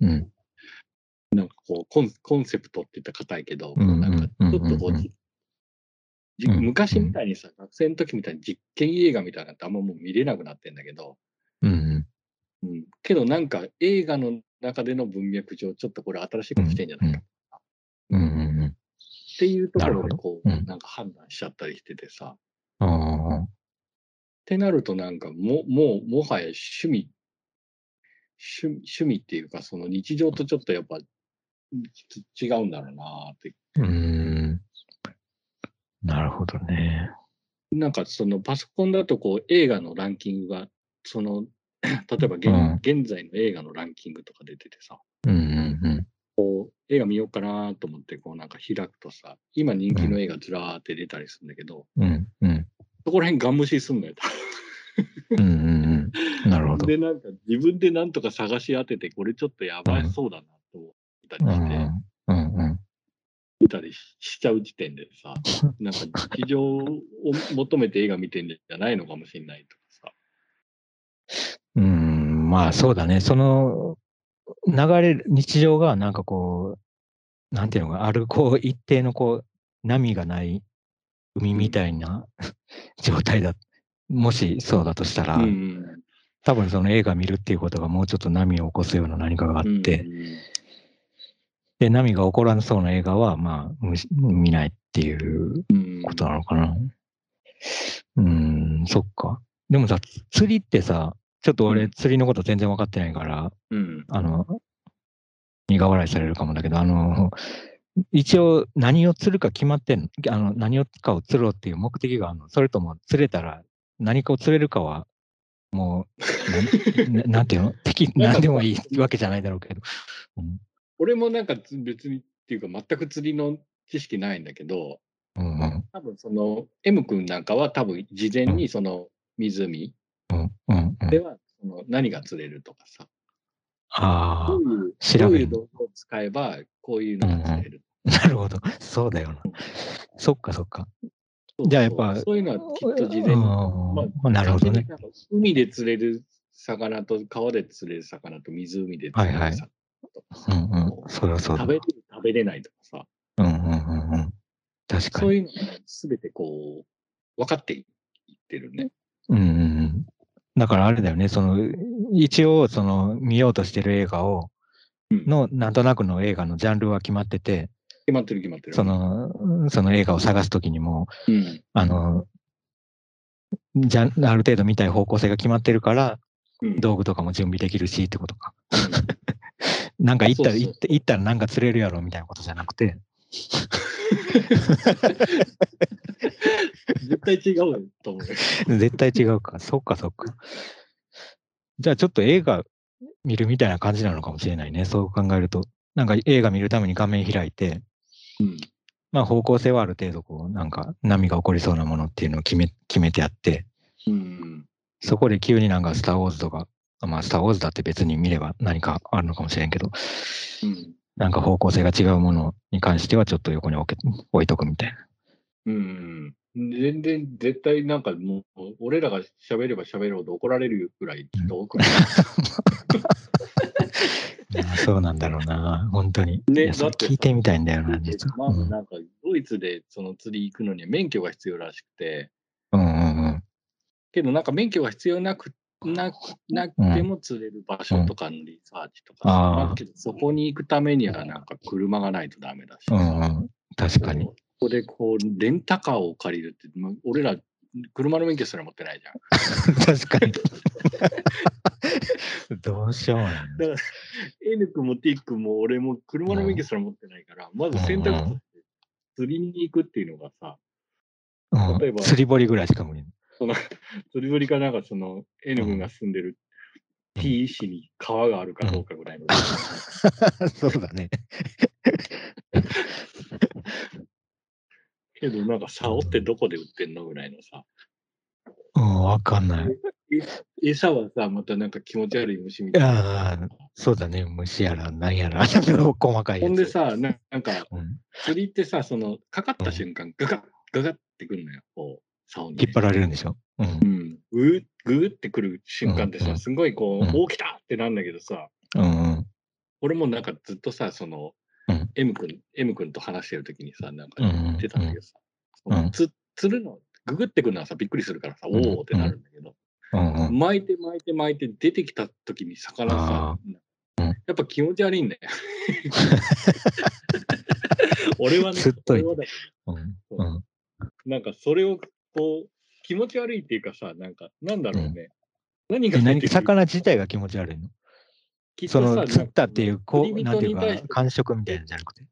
うんうん。なんかこうコンコンセプトって言ったら硬いけど、うんうんなんかちょっとこう昔みたいにさ、学生の時みたいに実験映画みたいなのってあんまもう見れなくなってんだけど、うんうん、けどなんか映画の中での文脈上、ちょっっとこれ新しいことしてんじゃないかうん。うんうん。っていうところでこう、うん。なんか判断しちゃったりしててさ、ああ。ってなるとなんかももうもはや趣味趣趣味っていうかその日常とちょっとやっぱち違うんだろうなって。うーん。なるほどね。なんかそのパソコンだとこう映画のランキングがその <clears throat> 例えば現,、うん。現在の映画のランキングとか出ててさ。うんうん映画見ようかなと思ってこうなんか開くとさ今人気の映画ずらーって出たりするんだけど、うん。うんうん。そこら辺ガン無視すんのよ。うんうんうん。なるほど。でなんか自分でなんとか探し当ててこれちょっとやばいそうだなと思ったりうんして。うんうん。見たりししちゃう時点でさ、<laughs> なんか日常を求めて映画見てんじゃないのかもしれないとかさ。うん、まあそうだね。その流れる、日常がなんかこう、なんていうのか、あるこう一定のこう、波がない海みたいな <laughs> 状態だ。もしそうだとしたら、うん多分その映画見るっていうことがもうちょっと波を起こすような何かがあうんって、うんで、波が起こらなそうな映画は、まあ、見ないっていううんことなのかな。うーん、そっか。でもさ、釣りってさ、ちょっと俺、うん。釣りのこと全然分かってないから、うん。あの、苦笑いされるかもだけど、あの、一応何を釣るか決まってんの？あの、何をかを釣ろうっていう目的があるの？それとも釣れたら何かを釣れるかは、もう、な <laughs> ななんていうの？敵、何でもいいわけじゃないだろうけど。うん。俺もなんかつ別にっていうか全く釣りの知識ないんだけど、うんうん。多分その M 君なんかは多分事前にその湖うんうんうんではその何が釣れるとかさ、あどういう調べるどういう道具を使えばこういうのが釣れる。あ、<laughs> なるほど。そうだよな。そっかそっか。じゃあやっぱそういうのはきっと事前にうんなるほどね。海で釣れる魚と川で釣れる魚と湖で釣れるはいはい魚とかさ、うんうん。それはそうだ。食べれる食べれないとかさ、うんうんうんうん。確かに。そういうのが全てこう分かっていってるね。うんうんうん。だからあれだよね、その、一応、その、見ようとしてる映画を、うんの、なんとなくの映画のジャンルは決まってて、決まってる決まってる。その、その映画を探すときにも、うん。あの、じゃ、ある程度見たい方向性が決まってるから、うん、道具とかも準備できるしってことか。<laughs> なんか行ったら、行ったらなんか釣れるやろみたいなことじゃなくて、絶対違うと思うよ。絶対違うか。そっかそっか。じゃあちょっと映画見るみたいな感じなのかもしれないね。そう考えると。なんか映画見るために画面開いて、うん。まあ方向性はある程度こう、なんか波が起こりそうなものっていうのを決め、決めてあって、うん。そこで急になんかスター・ウォーズとか、まあスター・ウォーズだって別に見れば何かあるのかもしれんけど、うん。なんか方向性が違うものに関してはちょっと横に置け置いとくみたいな。うん。全然、絶対なんかもう、俺らが喋れば喋るほど怒られるぐらい人多くない？<laughs> そうなんだろうな、本当に。ねそ聞いてみたいんだよな、実は。うんまずなんか、ドイツでその釣り行くのには免許が必要らしくて、うんうんうん。けどなんか免許が必要なくなくなくても釣れる場所とかのリサーチとかさ、あーあるけどそこに行くためにはなんか車がないとダメだしさ、うんうん、確かに。ここでこう、レンタカーを借りるって、ま俺ら、車の免許すら持ってないじゃん。確かに。どうしようもないな。N 君も T 君も俺も車の免許すら持ってないから、まず選択肢釣りに行くっていうのがさ、うん例えば釣り堀ぐらいしか無理。その釣り堀かなんかその N 君が住んでる T 市に川があるかどうかぐらいの。<laughs> そうだね。<laughs> けどなんか竿ってどこで売ってんのぐらいのさ。うん、わかんない。え餌はさ、またなんか気持ち悪い虫みたいな。ああ、そうだね。虫やら、なんやら、<laughs> 細かい。ほんでさ、ななんかうん、釣りってさ、そのかかった瞬間、ガガッガガッってくるのよ、こう、竿にね、引っ張られるんでしょ？うん。う。ん、ぐーぐーってくる瞬間ってさ、すごいこう、うん。おー来たってなんだけどさ、うんうん。俺もなんかずっとさ、その、うん。M 君、M 君と話してる時にさ、なんか言ってたんだけどさ、うん。つ釣るの、ググってくるのはさ、びっくりするからさ、おうん。ーってなるんだけど、うんうん。巻いて巻いて巻いて出てきた時に魚さ、うん。やっぱ気持ち悪いんだよ。<laughs> 俺はね、俺はだけうん。どうん。なんかそれをこう、気持ち悪いっていうかさ、なんか、なんだろうね。何がえ何出てくる魚自体が気持ち悪いの？その釣ったっていう、こう、なんていうか感触みたいなんじゃなくて？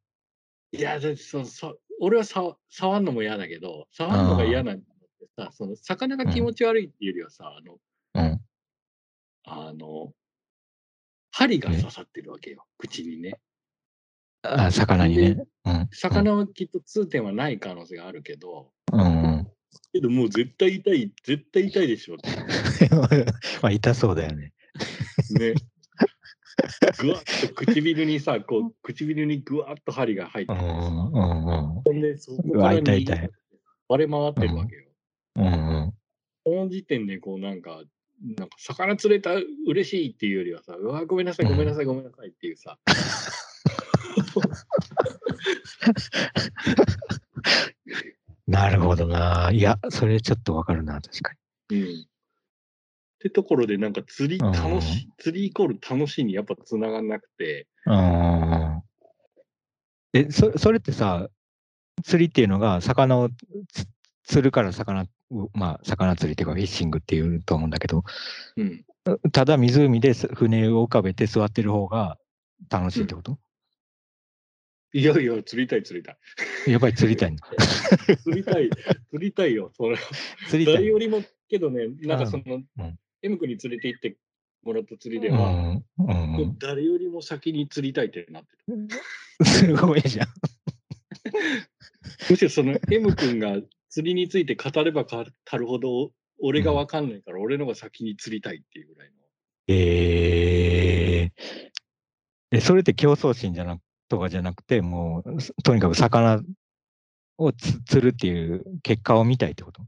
いや、だってそそ俺はさ触るのも嫌だけど、触るのが嫌なんだってさ、その魚が気持ち悪いっていうよりはさ、あの、うん。あの、針が刺さってるわけよ、口にね。あ魚にね。うん。魚はきっと痛点はない可能性があるけど、うんうん。けどもう絶対痛い、絶対痛いでしょ。<laughs> まあ、痛そうだよね。ね。<laughs> ぐわっと唇にさ、こう、唇にぐわっと針が入っててさ、うんうんうん。で、そこから痛い痛い割れ回ってるわけよ。うんうん。この時点で、こう、なんか、なんか、魚釣れた、嬉しいっていうよりはさ、うわ、ごめんなさい、ごめんなさい、ごめんなさいっていうさ、<laughs> なるほどな。いや、それちょっとわかるな、確かうん。ってところで、なんか、釣り楽うんしい、釣りイコール楽しいにやっぱ繋がんなくて、に。うん。え、そそれってさ、釣りっていうのが、魚をつ釣るから魚を、まあ、魚釣りっていうか、フィッシングっていうと思うんだけど、うん。ただ湖です船を浮かべて座ってる方が楽しいってこと、いやいや、釣りたい、釣りたい。やっぱり釣りたいの。<laughs> 釣りたい、釣りたいよ、それは。釣りたい。誰よりも、けどね、なんかその、うん M 君に連れて行ってもらった釣りでうは、んうんもう誰よりも先に釣りたいってなってる。うん、すごいじゃん。むしろその M 君が釣りについて語れば語るほど、俺がわかんないから、俺のが先に釣りたいっていうぐらいの。えー、え、それって競争心じゃなとかじゃなくて、もう、すとにかく魚をつ釣るっていう結果を見たいってこと？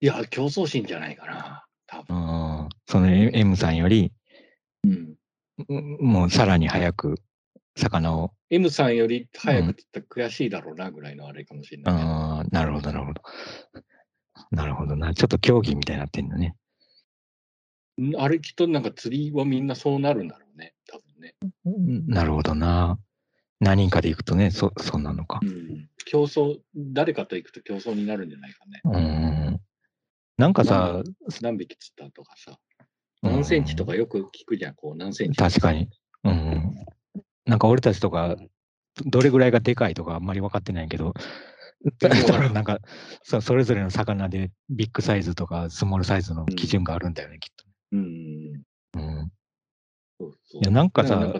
いや、競争心じゃないかな、多分。うん。その M さんより、うん、うんもうさらに早く魚を、M さんより早く釣ったら悔しいだろうなぐらいのあれかもしれないけど。あーなるほど、なるほど。なるほどな。ちょっと競技みたいになってんだね。んあれきっとなんか釣りはみんなそうなるんだろうね、多分ね。うんなるほどな。何人かで行くとね、そ、そんなのかう。ん。競争、誰かと行くと競争になるんじゃないかね。うん。なんかさ、何匹釣ったとかさ。うん何センチとかよく聞くじゃん、こう何センチ。確かに。うん。なんか俺たちとか、どれぐらいがでかいとかあんまり分かってないけど、<laughs> なんかそ、それぞれの魚でビッグサイズとかスモールサイズの基準があるんだよね、きっうん。と。うん。そうそう。いや、なんかさ、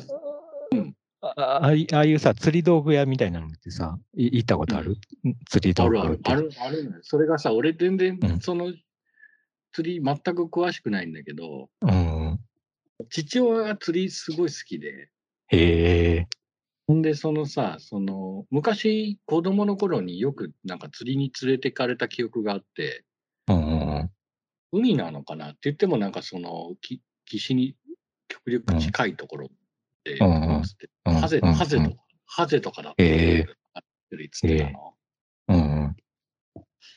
ああ。あいああいうさ、釣り道具屋みたいなのってさ、い行ったことある、釣り道具あるある、ある。それがさ、俺全然うん、その、釣り全く詳しくないんだけど、うん。父親が釣りすごい好きで、へえ。ほんで、そのさ、その、昔、子供の頃によくなんか釣りに連れてかれた記憶があって、うんうんうん。海なのかな？って言ってもなんかその、き岸に極力近いところハゼ、うんハゼとか、ハゼとかだったええ釣り釣ってたの。うんうん。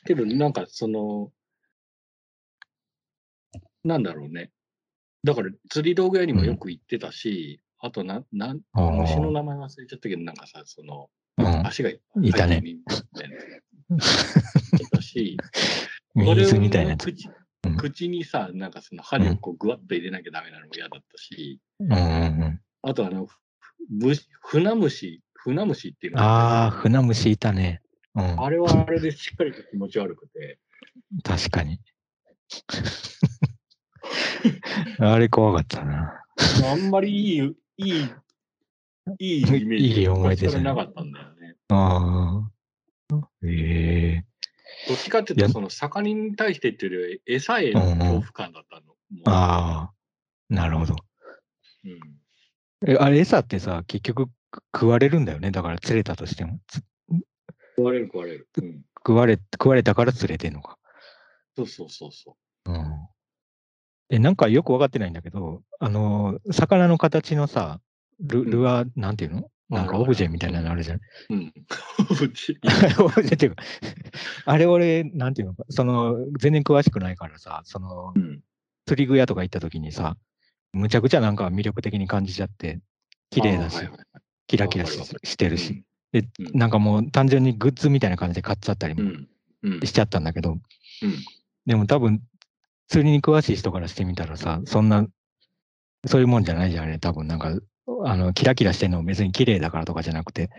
けど、なんかその、なんだろうね。だから釣り道具屋にもよく行ってたし、あとな、なん、虫の名前忘れちゃったけど、なんかさ、その、うん足がいいたね。いたし、ミミズみたいな。<laughs> 口うん口にさ、なんかその針をこうぐわっと入れなきゃダメなのも嫌だったし、うんうんうん。あとあの、む船虫、船虫っていうのああ、が船虫いたね。うん。あれはあれでしっかりと気持ち悪くて、確かに。<laughs> あれ怖かったな。あんまりいい、いい、いいイメージいい思い出じゃなかったんだよね。ああ。ええどっちかっていうと、その魚に対してっていうより、餌へのうんうん恐怖感だったの。もうああ。なるほど。うんえ、あれ餌ってさ、結局く食われるんだよね。だから釣れたとしても。つ食われる食われる。うん。食われ、食われたから釣れてんのか。そうそうそうそうん。え、なんかよくわかってないんだけど、あの、魚の形のさ、ルうんルアー、なんていうの？なんかオブジェみたいなのあるじゃん。う。うん。<laughs> うち <laughs> オブジェっていうか、<laughs> あれ俺、なんていうの？か、その、全然詳しくないからさ、そのう、ん。釣り具屋とか行った時にさ、むちゃくちゃなんか魅力的に感じちゃって、綺麗だしキラキラしてるし、で、うんなんかもう単純にグッズみたいな感じで買っちゃったりも。しちゃったんだけど、うん。でも多分、釣りに詳しい人からしてみたらさ、そんな、そういうもんじゃないじゃんね。多分なんか、あの、キラキラしてるのも別に綺麗だからとかじゃなくて、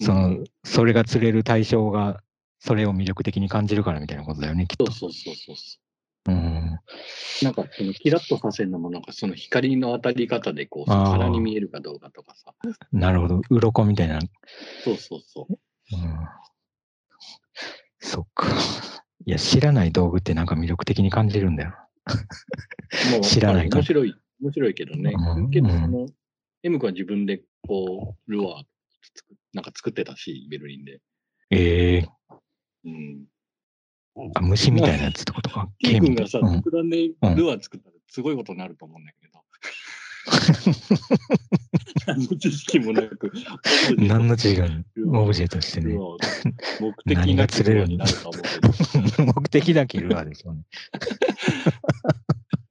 その、うんそれが釣れる対象が、それを魅力的に感じるからみたいなことだよね、きっと。そうそうそうそうそうん。う。なんか、そのキラッとさせるのも、なんかその光の当たり方で、こう、あー魚に見えるかどうかとかさ。なるほど。鱗みたいな。そうそうそう。うん。そっか。いや、知らない道具ってなんか魅力的に感じるんだよ。もう知らないから面白い、面白いけどね。うんけど、その、M 君は自分で、こう、ルアー作なんか作ってたし、ベルリンで。ええうん。あ、虫みたいなやつってことか。毛み君がさ、特段でルアー作ったらすごいことになると思うんだけど。<laughs> 何の知識もなく、何の違い。ルアー。オブジェとしてね目的が釣れるきルアー。になると思う。目的だけルアーでしょうね。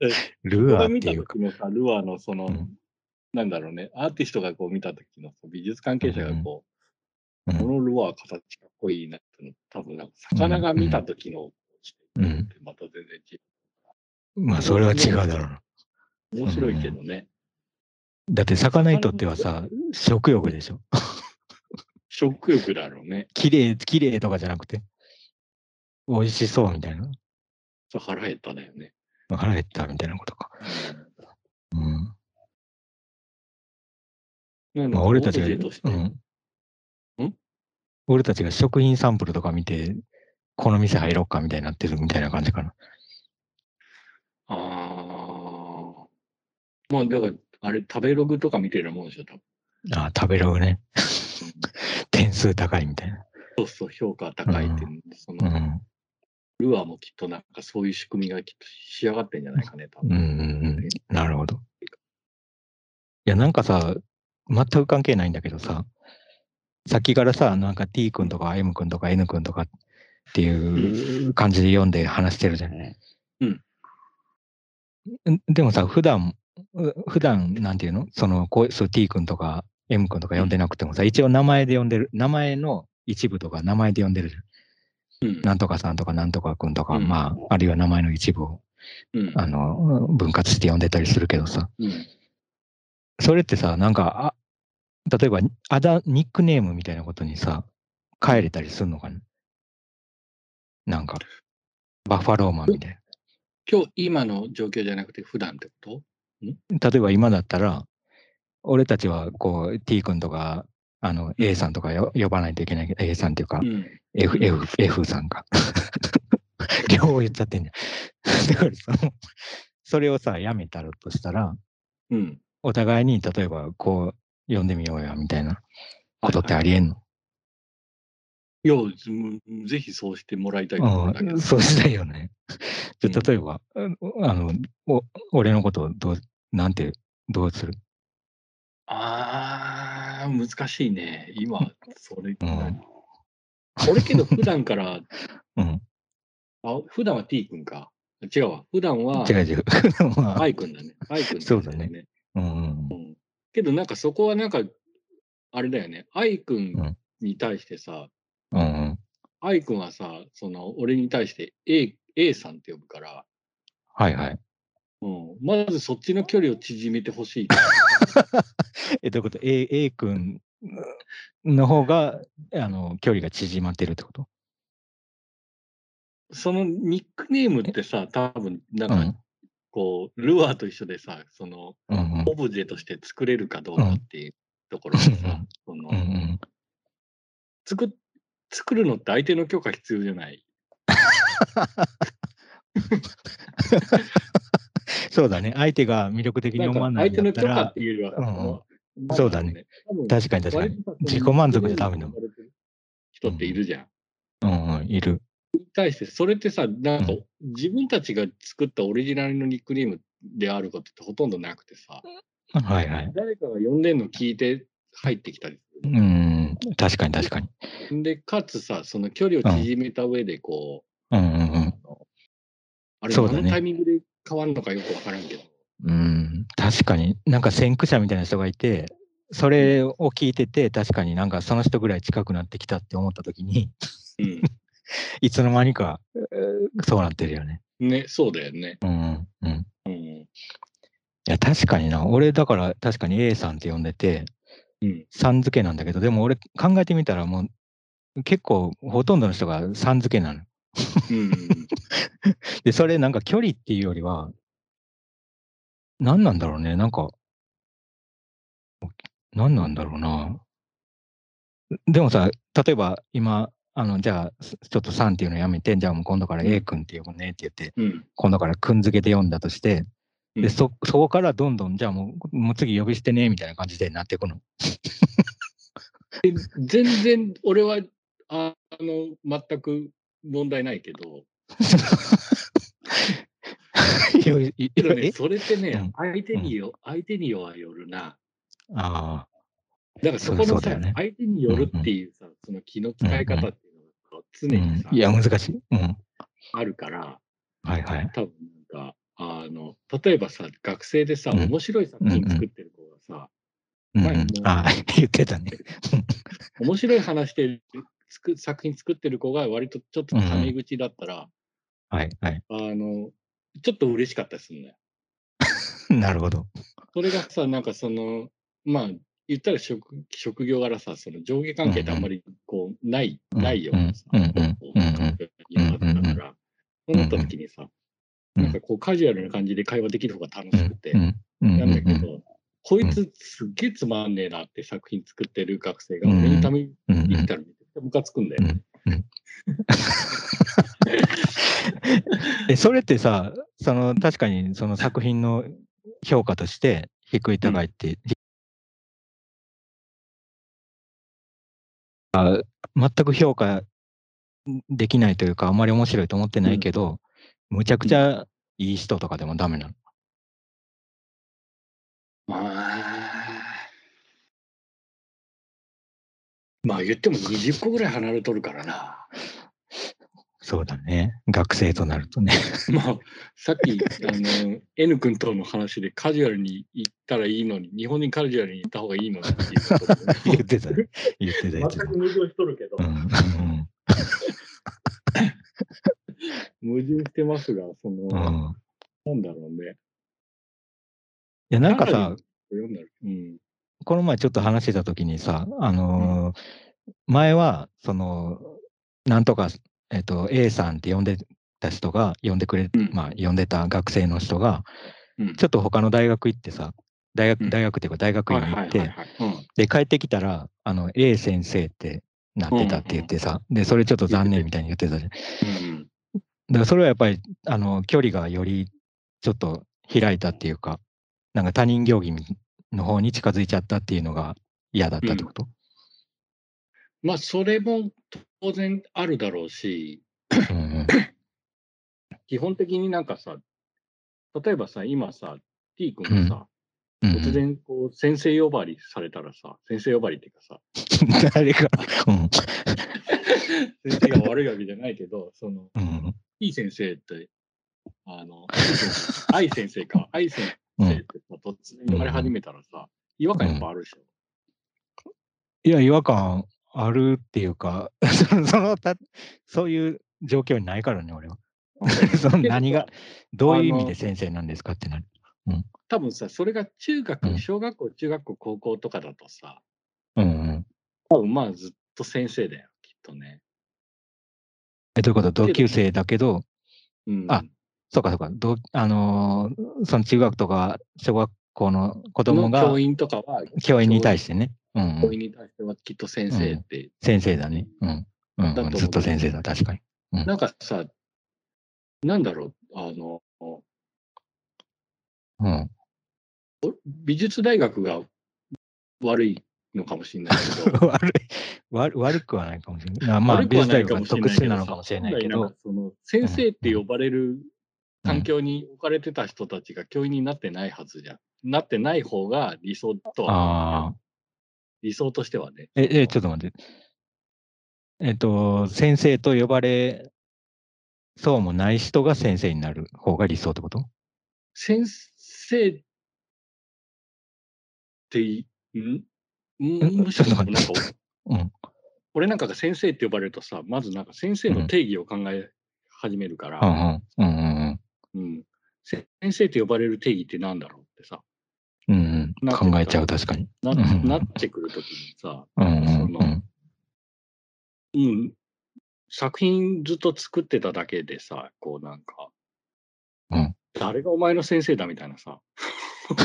<laughs> え。ルアーっていうか。時のさ、ルアーのその、うん。なんだろうね、アーティストがこう見た時の美術関係者がこう、うん。このルアー形かっこいいなって魚が見た時の視点ってまた全然違まあ、それは違うだろうな。う。面白いけどね。だって、魚にとってはさ、食欲でしょ。食欲だろうね。綺麗、綺麗とかじゃなくて、美味しそうみたいな。そう腹減っただよね。腹減ったみたいなことか。うん。うんまあ、俺たちが、うん。ん俺たちが食品サンプルとか見て、この店入ろうかみたいになってるみたいな感じかな。ああ。まあ、だから、あれ、食べログとか見てるもんでしょ、多分。ああ、食べログね。点数高いみたいな。そうそう、評価高いっていう、その、うん。ルアーもきっとなんかそういう仕組みがきっと仕上がってんじゃないかね、多分。うんうんうん。なるほど。いや、なんかさ、全く関係ないんだけどさ、さっきからさ、なんか T 君とか M 君とか N 君とか、っていう感じで読んで話してるじゃない。うんん。でもさ、普段、う普段なんていうの？その、こう、そう T 君とか M 君とか呼んでなくてもさ、一応名前で呼んでる、名前の一部とか名前で呼んでるじゃん。うん。なんとかさんとかなんとか君とか、うんまあ、あるいは名前の一部を、うん。あの、分割して呼んでたりするけどさ、うん。それってさ、なんか、あ、例えば、あだ、ニックネームみたいなことにさ、変えれたりするのかななんか、バッファローマンみたい今日、今の状況じゃなくて普段ってこと？な。例えば今だったら、俺たちはこう、T 君とか、あの、A さんとかよ呼ばないといけないけど、A さんっていうかう、ん。F、F、F さんか。<laughs> 両方言っちゃってんじゃん。だからその、それをさ、やめたらとしたら、うん。お互いに例えばこう、呼んでみようよ、みたいなことってありえんの？いや、ずぜひそうしてもらいたい。そうしたいよね。<laughs> じうんゃあ例えば、うんあの、お俺のことをどう、なんて、どうする？ああ、難しいね。今、それ、うん俺けど普段から、<laughs> うん。あ、普段は T 君か。違うわ。普段は違う違う。まあ I 君だね。I 君そうだね。うんうんうん。けどなんかそこはなんか、あれだよね。愛くうんんに対してさ、うんうん。愛くんはさ、その、俺に対して A, A さんって呼ぶから、はいはい。うん、まずそっちの距離を縮めてほしい。<laughs> え、どういうこと ?A、A 君の方が、あの、距離が縮まってるってこと？そのニックネームってさ、多分なんかうん。こう、ルアーと一緒でさ、その、うんうん。オブジェとして作れるかどうかっていうところでさ、そのうんうん。作っ作るのって相手の許可必要じゃない？<laughs> そうだね。相手が魅力的に思わない相んだったら手の許可っ、ていうよりは、うんうんそうだね。確かに確かに。自己満足じゃダメだもんその人っているじゃん。うんうん、いる。に対して、それってさ、なんかう自分たちが作ったオリジナルのニックネームであることってほとんどなくてさ、はいはい。誰かが呼んでんの聞いて入ってきたりすうる。ん、確かに確かに。で、かつさ、その距離を縮めた上で、こうんうんう、あのあれ、そうだねどのタイミングで変わるのかよくわからんけど、うん。うん、確かに。なんか先駆者みたいな人がいて、それを聞いてて、確かになんかその人ぐらい近くなってきたって思った時に、うん。<laughs> いつの間にか、えーそうなってるよね。ね、そうだよね。うんうん。うん。うん。いや、確かにな。俺、だから確かに A さんって呼んでて、うん。さん付けなんだけど、でも俺考えてみたらもう、結構ほとんどの人がさん付けなの。うん。<laughs> で、それなんか距離っていうよりは、何なんだろうね。なんか、何なんだろうな。でもさ、例えば今、あの、じゃあ、すちょっとさんっていうのやめて、じゃあもう今度から A 君って呼ぶねって言って、うん。今度からくん付けで読んだとして、うん。で、そ、そこからどんどん、じゃあもう、もう次呼び捨てね、みたいな感じでなっていくの。全然、俺は、ああの、全く問題ないけど、<laughs> それってね、うん。相手によ、相手によはよるな。あだからそこのさ、ね相手によるっていうさ、その気の使い方っていうのが常にさ、。んいや、難しい。うん。あるから、はいはい。多分なんか、あの、例えばさ、学生でさ、うん面白い作品作ってる子がさ、うんうあ <laughs> 言ってたね。<laughs> 面白い話してるつく作品作ってる子が割とちょっとタメ口だったら、はいはい。あの、ちょっと嬉しかったりするんだよ。<laughs> なるほど。それがさ、なんかその、まあ、言ったら職職業柄さ、その上下関係ってあんまりこう、ない、うん。ないようなさ、うん。うん。こううん。うん。環境にあったから、そうなった時にさ、うんなんかこうカジュアルな感じで会話できる方が楽しくて、うんうんなんだけうんど、こいつすっげえつまんねえなって作品作ってる学生がうん俺にためにうんうん言ったらめちゃくちゃムカつくんだよね。えそれってさ、その確かにその作品の評価として低い高いって、あ全く評価できないというか、あんまり面白いと思ってないけど、むちゃくちゃいい人とかでもダメなの。あまあ言っても20個ぐらい離れとるからな。そうだね。学生となるとね。<laughs> まあ、さっき、あの、N 君との話でカジュアルに行ったらいいのに、日本にカジュアルに行った方がいいのにっていうことで言ってたね。言ってた。全く矛盾しとるけど、うんうん <laughs> 矛盾してますが、その、うんうんなんだろうね。いや、なんかさ。この前ちょっと話してた時にさ、あのー前は、その、なんとか、えっと、A さんって呼んでた人が、呼んでくれ、うん。まあ、呼んでた学生の人が、うん。ちょっと他の大学行ってさ、大学、うん。大学っていうか大学院に行って。で、帰ってきたら、あの、A 先生ってなってたって言ってさ、で、それちょっと残念みたいに言ってたじゃん。だからそれはやっぱり、あの、距離がよりちょっと開いたっていうか、なんか他人行儀の方に近づいちゃったっていうのが嫌だったってこと、まあ、それも当然あるだろうし、基本的になんかさ、例えばさ、今さ、T 君がさ、うん。うん突然こう先生呼ばわりされたらさ、先生呼ばわりっていうかさ、<laughs> 誰が、うん。<laughs> 先生が悪いわけじゃないけど、その、うんいい先生って、あの、愛先生か、愛 <laughs> 先うん。生ってさ、突然言われ始めたらさ、違和感やっぱあるでしょ。いや、違和感あるっていうか、<laughs> そのそのたそういう状況にないからね、俺は。<laughs> その何が、どういう意味で先生なんですかってなる。多分さ、それが中うん学、小学校、中学校、高校とかだとさ、うんうん。多分まあずっと先生だよ、きっとね。え、どういうこと？同級生だけど、うん、あそうかそうか、どうあのーその中学とか小学校の子供がの教員とかは、教員に対してね、うんうん、教員に対してはきっと先生って、先生だね。うん。うん。うん、だと思う。ずっと先生だ、確かに。なんかさ、なんだろう、あの、うん。美術大学が悪いのかもしれないけど、<laughs> 悪い。悪、悪くはないかもしれない。あまあ、悪くはないか美術大学もしれないけど。は特殊なのかもしれないけど。本来んか、その先生って呼ばれる環境に置かれてた人たちが教員になってないはずじゃん。なってない方が理想とは、ああ、理想としてはね。え、え、ちょっと待って。えっと、先生と呼ばれそうもない人が先生になる方が理想ってこと？先生ってい、ん？んん？むしろなんかちょっと待って。うん。俺なんかが先生って呼ばれるとさ、まずなんか先生の定義を考え始めるかうんら、うん。うんうん。うん。せ先生って呼ばれる定義ってなんだろうってさ、うん。うんうん。考えちゃう、確かに。なうんなってくるときにさ、うんうんそうんの。うん、作品ずっと作ってただけでさ、こうなんか、うん誰がお前の先生だみたいなさ。<laughs>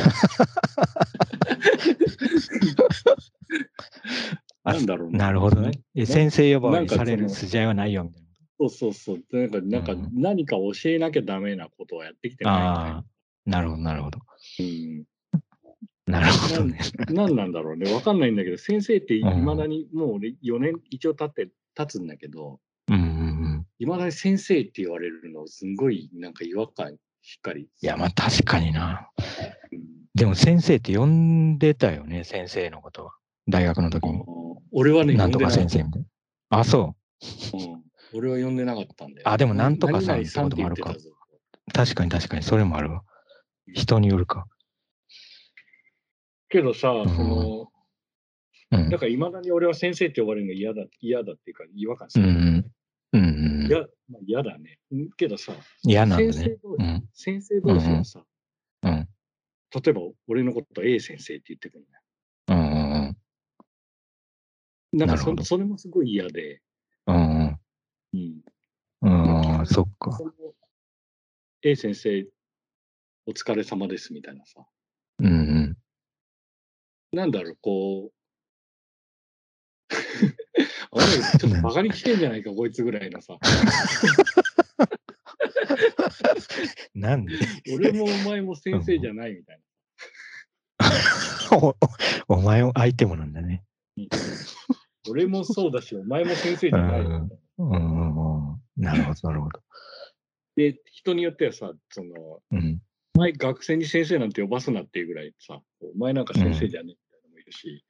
あなんだろうなるほどね。え先生呼ばわりされる筋合いはないよ、みたいそうそうそう。なんか、なんかうん何か教えなきゃダメなことをやってきてないな。あなあ、なるほど、なるほど。うんなるほどね。何なんだろうね。わかんないんだけど、先生っていうんまだにもう俺4年一応経って、経つんだけど、うんうんうん。いまだに先生って言われるの、すんごいなんか違和感しっかり。いや、まあ確かにな。うんでも先生って呼んでたよね、先生のことは。大学の時に。俺はね、なんとか先生みたいな。あ、そう。うん俺は呼んでなかったんだよ。あでもなんとかさんってことたぞ。確かに確かに、それもあるわ。人によるか。けどさ、んその、うんだ。からいまだに俺は先生って呼ばれるの嫌だ、嫌だっていうか違和感する。うんうん。や、まあ、嫌だね。んけどさ、嫌なんだね。先生うん。先生同士はさ、うん。例えば俺のこと A 先生って言ってくるんだよ。うんうんなんかそそれもすごい嫌で、うん。うんうん。うん。うん、そっか。A 先生、お疲れ様ですみたいなさ。うんうん。なんだろう、こう。<laughs> あれ、ちょっとバカにしてんじゃないか、こいつぐらいのさ。なんで？俺もお前も先生じゃないみたいお <laughs> お前も相手もなんだね。な。俺もそうだし、お前も先生じゃないみたいな。うん。なるほど、なるほど。で、人によってはさ、その、うん。お前学生に先生なんて呼ばすなっていうぐらいさ、お前なんか先生じゃねるし、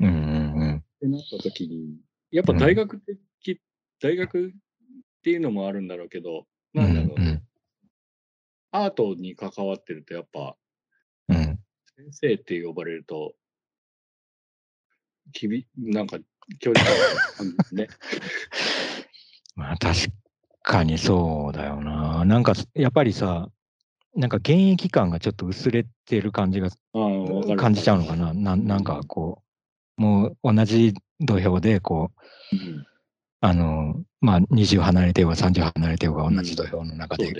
うんうんうん。ってなった時に、やっぱ大学って、き大学っていうのもあるんだろうけど、うなんだろう、んうんアートに関わってると、やっぱ、うん。先生って呼ばれると、きび、なんか、距離感が感じるね。<laughs> まあ確かにそうだよな。なんかやっぱりさ、なんか現役感がちょっと薄れてる感じが。感じちゃうのかな。ななんかこう、もう同じ土俵でこう、うん、あの、まあ20離れてようが30離れてようが同じ土俵の中で。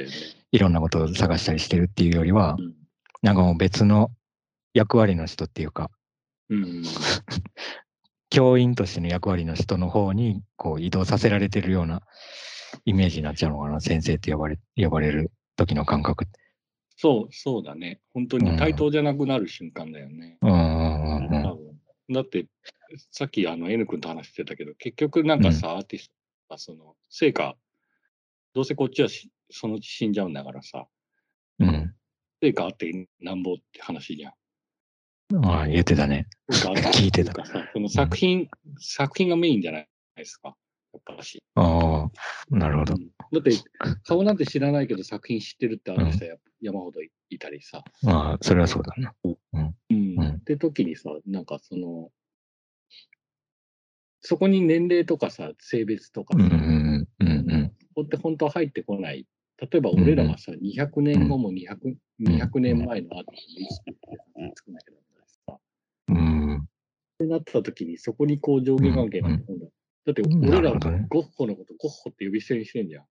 いろんなことを探したりしてるっていうよりはう、ん。なんかもう別の役割の人っていうか、うん。<laughs> 教員としての役割の人の方にこう移動させられてるようなイメージになっちゃうのかな。先生って呼ばれ呼ばれる時の感覚って。そう、そうだね。本当に対等じゃなくなる瞬間だよね。うんだって、さっきあの N 君と話してたけど、結局なんかさ、アーティストがその、成果、どうせこっちはしそのうち死んじゃうんだからさ、うん。成果あってなんぼって話じゃん。ああ、言ってたね。聞いてたかさその作品、作品がメインじゃないですか。やっぱし。ああ、なるほど。うんだって、顔なんて知らないけど作品知ってるってある人は山ほどいいたりさ。まあ、それはそうだな。うん。うんって時にさ、なんかその、そこに年齢とかさ、性別とかさ、うんうんうんうんここって本当は入ってこない。例えば俺らはさ、200年後も 200, 200年前のアーティストの意識って作んなきゃダメだしさ。っ。てなった時にそこにこう上下関係がうんあるんだ。だって俺らゴッホのことゴッホって呼び捨てにしてんじゃん。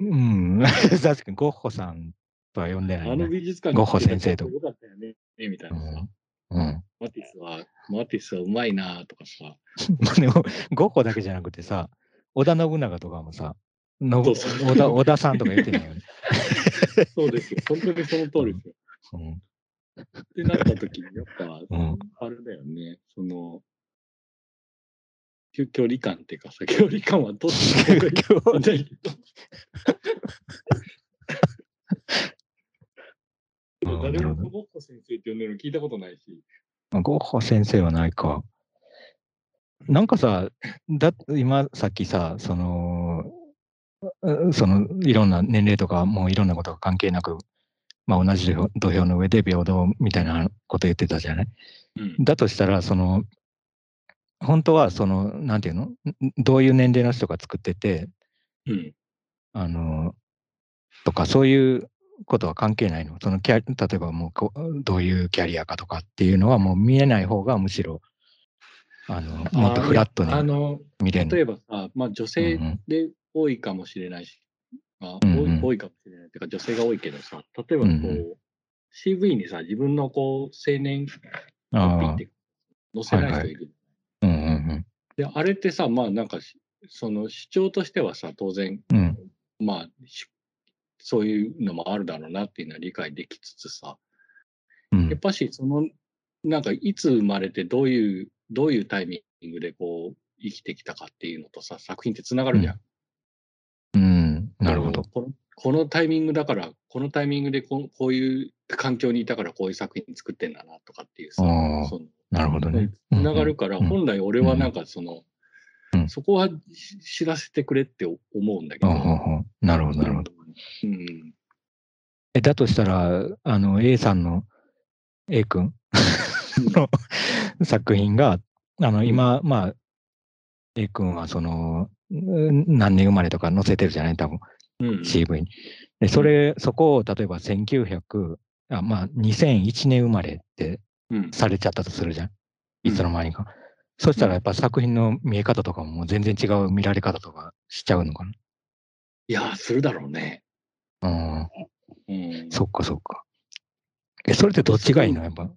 うん。<laughs> 確かにゴッホさんとは呼んでないあのね。美術館ゴッホ先生とよかったよね、みたいうなさ。ん。うん。マティスは、マティスはうまいなとかさ。<laughs> まあでも、ゴッホだけじゃなくてさ、織田信長とかもさ、織田織田さんとか言ってないよね。<laughs> そうですよ。本当にその通りですよ。うん。ってなった時に、やっぱ、うんあれだよね。その、距距離感っていうかさ、距離感は取ってた方がいいんだけど。で <laughs> も誰もゴッホ先生って呼んでるの聞いたことないし。ゴッホ先生はないか。なんかさ、だ今さっきさ、その、うそのいろんな年齢とか、もういろんなことが関係なく、まあ、同じ土俵土俵の上で平等みたいなこと言ってたじゃないうん。だとしたら、その、本当は、その、なんていうの？んどういう年齢の人が作ってて、うん。あの、とか、そういうことは関係ないの。そのキャ例えばもうどういうキャリアかとかっていうのはもう見えない方がむしろ、あの、もっとフラットに見れる。例えばさ、まあ女性で多いかもしれないし、あうんうん多い多いかもしれないっていうか、女性が多いけどさ、例えばこう、うんう CV にさ、自分のこう、青年コピーって載せない人いる。うんうんで、あれってさ、まあなんかし、その主張としてはさ、当然、うん。うん。まあ、しそういうのもあるだろうなっていうのは理解できつつさ、うんやっぱし、その、なんか、いつ生まれて、どういう、どういうタイミングでこう、生きてきたかっていうのとさ、作品ってつながるじゃん。うん。なるほど。このこのタイミングだから、このタイミングでここういう環境にいたからこういう作品作ってんだなとかっていうさ、そのなるほどね。つながるから、本来俺はなんかその、うんそこはし知らせてくれって思うんだけど。なるほど、なるほど。うん。え、だとしたら、あの、A さんの A 君の作品が、あの、今、まあ、A 君はその、うん何年生まれとか載せてるじゃない？多分、うん。CV に。で、それ、そこを例えば1900、あまあ、2001年生まれってうん。されちゃったとするじゃん？いつの間にか。そしたらやっぱ作品の見え方とかももう全然違う見られ方とかしちゃうのかいやー、するだろうね。な。うん。うん。そっかそっか。え、それってどっちがいいの？やっぱ。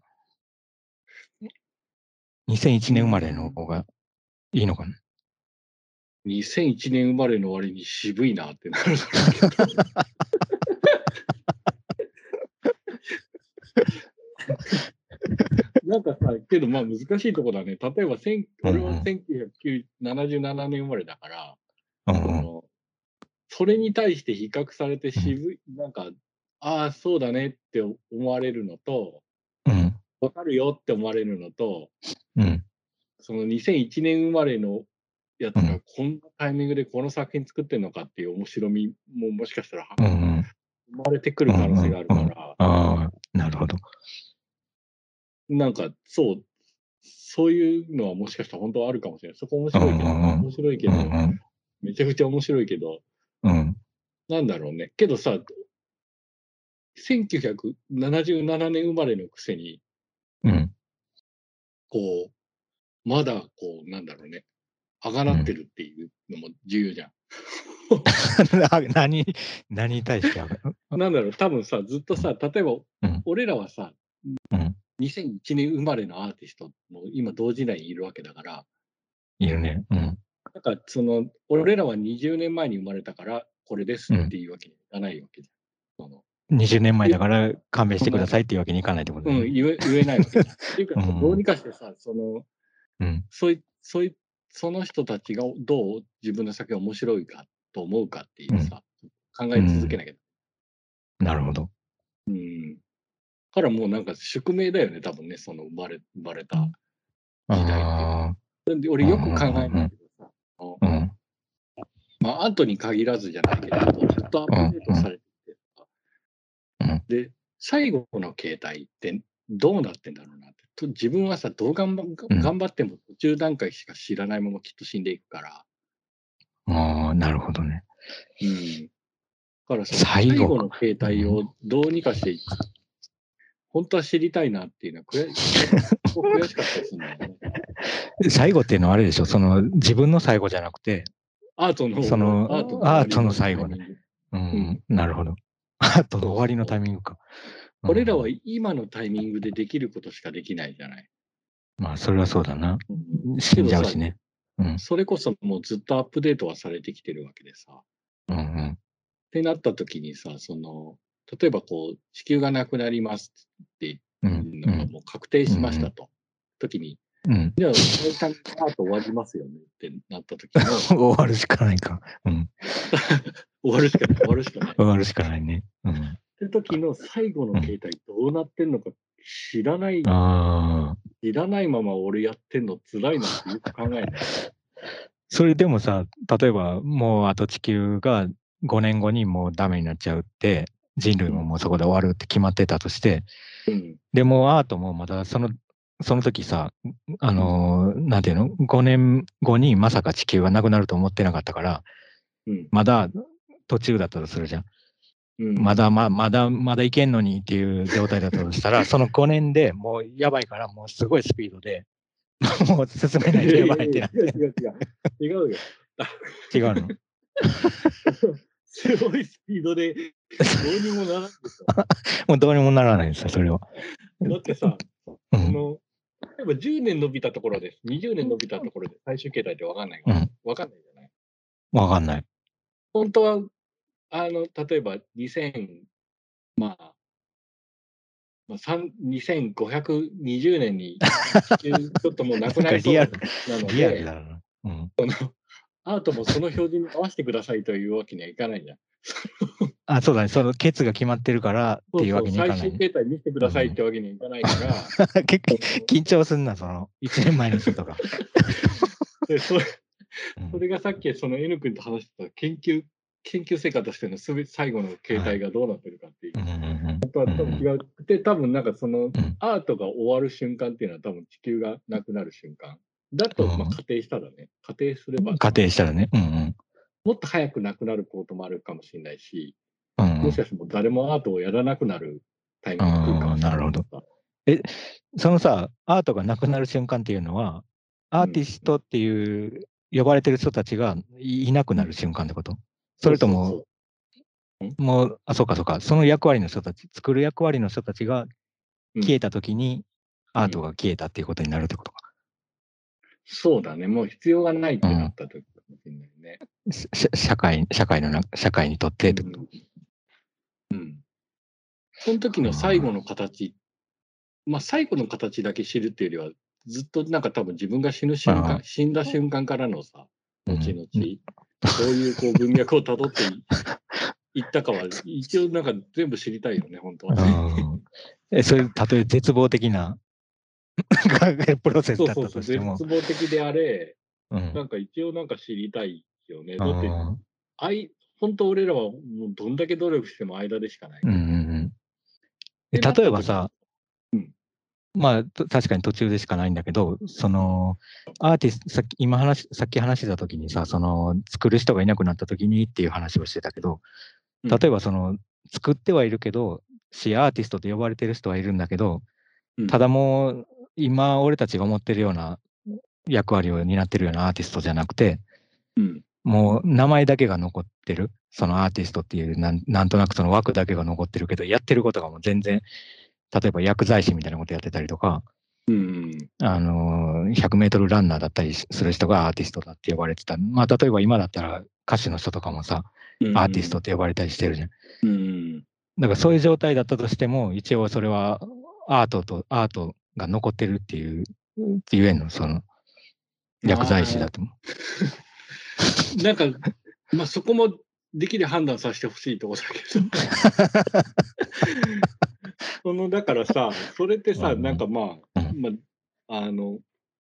2001年生まれの方がいいのかな？2001年生まれの割に渋いなってなるだろうけど。<laughs> <laughs> なんかさ、けどまあ難しいとこだね。例えば、千俺はうんうん1977年生まれだから、うんうん。それに対して比較されて渋い、なんか、ああ、そうだねって思われるのと、うん。わかるよって思われるのと、うん。その2001年生まれのやつがこんなタイミングでこの作品作ってんのかっていう面白みももしかしたら。生まれてくる可能性があるから、ああ、なるほど。なんかそう、そういうのはもしかしたら本当はあるかもしれない。そこ面白いけど、うんうんうん面白いけど、うんうん。めちゃくちゃ面白いけど、うん。なんだろうね。けどさ、1977年生まれのくせに、うん。こう、まだこう、なんだろうね、あがなってるっていうのも重要じゃん。あ <laughs> 何、何に対してあがなんだろう、多分さ、ずっとさ、例えば、うん俺らはさ、うん2001年生まれのアーティストも今同時代にいるわけだから、いるね。うん。なんかその、俺らは20年前に生まれたから、これですっていうわけにいかないわけじゃん。その20年前だから勘弁してくださいっていうわけにいかないってことだうん、ね。言え言えないわけ。っていうか、うんどうにかしてさ、その、うん。そういそういその人たちがどう自分の酒が面白いかと思うかっていうさ、考え続けなきゃ。なるほど。うん。からもうなんか宿命だよね、多分ね、その生まれ生まれた。時代って俺よく考えないけどさ。まあ、アートに限らずじゃないけど、ずっとアップデートされててさうんで、最後の形態ってどうなってんだろうなって。と自分はさ、どう頑張うん頑張っても途中段階しか知らないままきっと死んでいくから。ああ、なるほどね。うん。だから最後の形態をどうにかして、本当は知りたいなっていうのは <laughs> 悔悔しかったりすね。最後っていうのはあれでしょ？その自分の最後じゃなくて、アートの、そのアートアートの最後ねタイミングうん、なるほど。あとの終わりのタイミングか。うん俺らは今のタイミングでできることしかできないじゃない。まあ、それはそうだな。うん死んじゃうしね。うん、それこそもうずっとアップデートはされてきてるわけでさ。うん、うん。ってなった時にさ、その、例えばこう、地球がなくなりますってう、いうんのがもう確定しましたと。時に、うん。じゃあ、そのタイミングアート終わりますよねってなった時の、<laughs> 終わるしかないか。うん。<laughs> 終わるしかない、終わるしかない。っ終わるしかないね。うん。て時の最後の形態どうなってんのか知らない、ああ。知らないまま俺やってんの辛いなってよく考えない。<laughs> それでもさ、例えばもうあと地球が5年後にもうダメになっちゃうって、人類ももうそこで終わるって決まってたとして、うん。でもアートもまだその、その時さ、あのーなんていうの ?5 年後にまさか地球がなくなると思ってなかったから、うん。まだ途中だったとするじゃん。うん、まだままだまだいけんのにっていう状態だったとしたら、<laughs> その5年でもうやばいから、もうすごいスピードで、もう進めないとやばいってなって、違う違う違う。違うよ。違うの？<laughs> すごいスピードでどうにもならんでし <laughs> もうどうにもならないんですよ、それは。ょ。だってさ、うの、例えば10年伸びたところで、20年伸びたところで最終形態って分かんないから、うん。分かんないじゃない。わかんない。本当は、あの、例えば2000、まあ、まあ、3 2520年に <laughs> ちょっともうなくなりそうなのリアルで、だな。うん。アートもその表示に合わせてくださいというわけにはいかないじゃん。あ、そうだね。そのケツが決まってるからっていうわけにいかない、最終ね。形態見せてくださいってわけにはいかないから、<laughs> 結構緊張すんな、その、1年前の人とか。<laughs> でそれうんそれがさっきその N 君と話してた研究、研究成果としてのすべ最後の形態がどうなってるかっていううんうんうん本当は多分違うくて、多分なんかそのんアートが終わる瞬間っていうのは多分地球がなくなる瞬間。だと、うん。まあ仮定したらね、仮定すれば、仮定したらね。うんもっと早くなくなることもあるかもしれないし、うん。うん。うんもしかしてもう誰もアートをやらなくなるタイミングが来るかもしれない。なるほど。そのさ、アートがなくなる瞬間っていうのは、アーティストっていう呼ばれてる人たちがいいなくなる瞬間ってこと？それとも、もう、あ、そうかそうか、その役割の人たち、作る役割の人たちがうん。消えたときに、アートが消えたっていうことになるってことか。そうだね、もう必要がないってなった時かもしれないね。し社社会、社会のな、社会にとってってこと？うん。うん。その時の最後の形、まあ最後の形だけ知るっていうよりは、ずっとなんか多分自分が死ぬ瞬間、死んだ瞬間からのさ、うん後々、どういうこう文脈をたどってい <laughs> いったかは、一応なんか全部知りたいよね、本当は。うんえ、それ、たとえ絶望的なプロセスだったそうそうそう、絶としても、望的であれ、うん。なんか一応なんか知りたいよね。あだって、ーあい本当俺らはもうどんだけ努力しても間でしかない。うんうん例えばさ、うんまあ、と確かに途中でしかないんだけど、その、アーティスト、さっき、今話、さっき話してた時にさ、その、作る人がいなくなった時にっていう話をしてたけど、例えばその、作ってはいるけど、し、アーティストと呼ばれてる人はいるんだけど、うんただもう、今、俺たちが思ってるような役割を担ってるようなアーティストじゃなくて、うん、もう名前だけが残ってる、そのアーティストっていうなん、なんとなくその枠だけが残ってるけど、やってることがもう全然、例えば薬剤師みたいなことやってたりとか、うん、あのー、100メートルランナーだったりする人がアーティストだって呼ばれてた。まあ、例えば今だったら歌手の人とかもさ、うん、アーティストって呼ばれたりしてるじゃん。うん、だからそういう状態だったとしても、一応それはアートと、アートが残ってるっていう、って言えんの、その、薬剤師だと思う。なんか、まあそこもできる判断させてほしいところだけど。そのだからさ、それってさ、うんなんかまあ、うん。まあ、あの、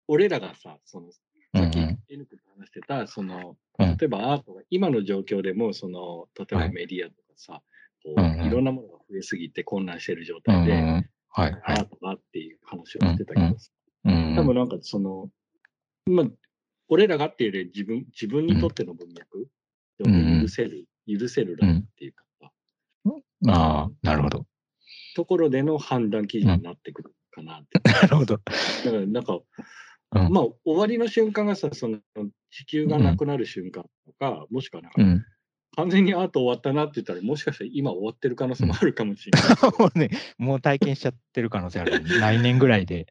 俺らがさ、その、さっき N 君と話してた、その、うん。例えばアートが、今の状況でも、その、例えばはい。メディアとかさ、こういろんなものが増えすぎて混乱してる状態で、はい、はい。トがっていう話をしてたけどさ、うん多分なんかその、まあ、俺らがっていうより自分、自分にとっての文脈許せる、許せるラインっていうかさ、ああ、なるほど。ところでの判断基準になってくるかなって。<laughs> なるほど。だからなんか、うんまあ、終わりの瞬間がさ、その地球がなくなる瞬間とか、もしくはなんか、うん。完全にアート終わったなって言ったら、もしかしたら今終わってる可能性もあるかもしれない。もうね、もう体験しちゃってる可能性ある。来年ぐらいで、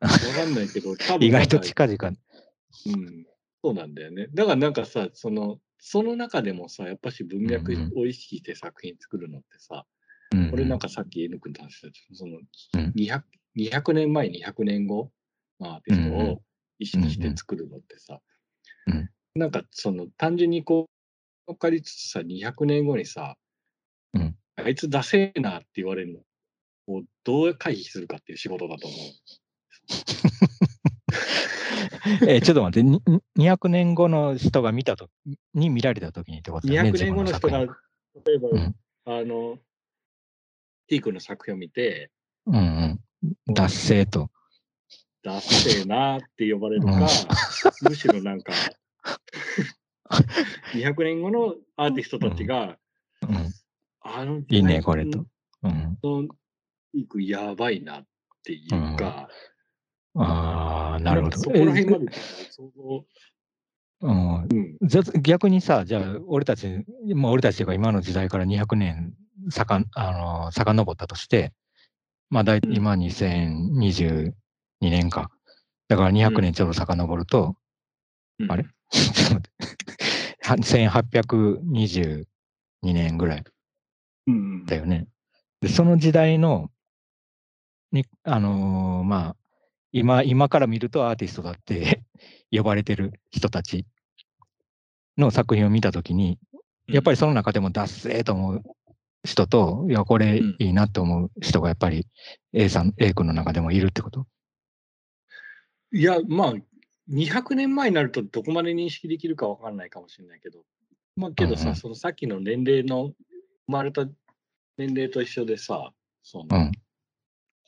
わかんないけど、多分意外と近々。うん、そうなんだよね。だからなんかさ、その、その中でもさ、やっぱし文脈うんを意識して作品作るのってさ、うんこれなんかさっき N 君と話したそのうん。200、200年前、200年後のアーティストうんを意識して作るのってさ、うん。なんかその単純にこう、分かりつつさ、200年後にさ、うんあいつダセえなって言われるのをどう回避するかっていう仕事だと思う。<laughs> え、ちょっと待って、に200年後の人が見たとに見られたときにってことだよね。200年後の人が、例えば、うんあの、T 君の作品を見て、うんうん。脱製と。ダッセーなーって呼ばれるか、うんむしろなんか、<laughs> 200年後のアーティストたちが、うん。あの、いいね、これと。うん。やばいなっていうか、ああ、なるほど。そこら辺まで想像、えうんうん、じゃ逆にさ、じゃあ、俺たち、まあ、俺たちが今の時代から200年さかん、あの、遡ったとして、まあ、だいうん今2022年か。だから200年ちょうど遡ると、うんあれ？<laughs> ちょっと待っては1822年ぐらい。うんだよね。で、その時代の、に、あのーまあ、今、今から見るとアーティストだって <laughs> 呼ばれてる人たちの作品を見たときに、やっぱりその中でも脱製と思う人と、いや、これうんいいなって思う人がやっぱり A さん、A 君の中でもいるってこと？いや、まあ、200年前になるとどこまで認識できるかわかんないかもしれないけど、まあけどさ、うんうんそのさっきの年齢の、生まれた年齢と一緒でさ、その、うん。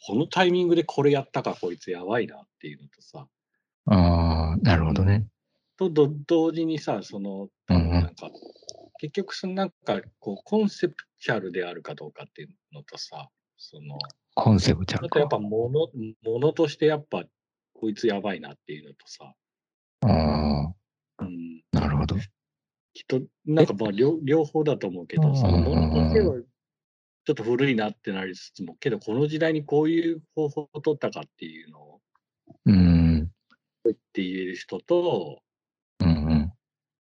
このタイミングでこれやったかこいつやばいなっていうのとさ、ああ、なるほどね。とど同時にさ、その、多うんうん分なんか、結局そのなんかこうコンセプチャルであるかどうかっていうのとさ、その、コンセプチャルか。あとやっぱもの、ものとしてやっぱこいつやばいなっていうのとさ、ああ、うん、なるほど。きっと、なんかまあ両両方だと思うけど、そのものとしてはちょっと古いなってなりつつも、けどこの時代にこういう方法を取ったかっていうのをうん。言って言える人と、うんうん。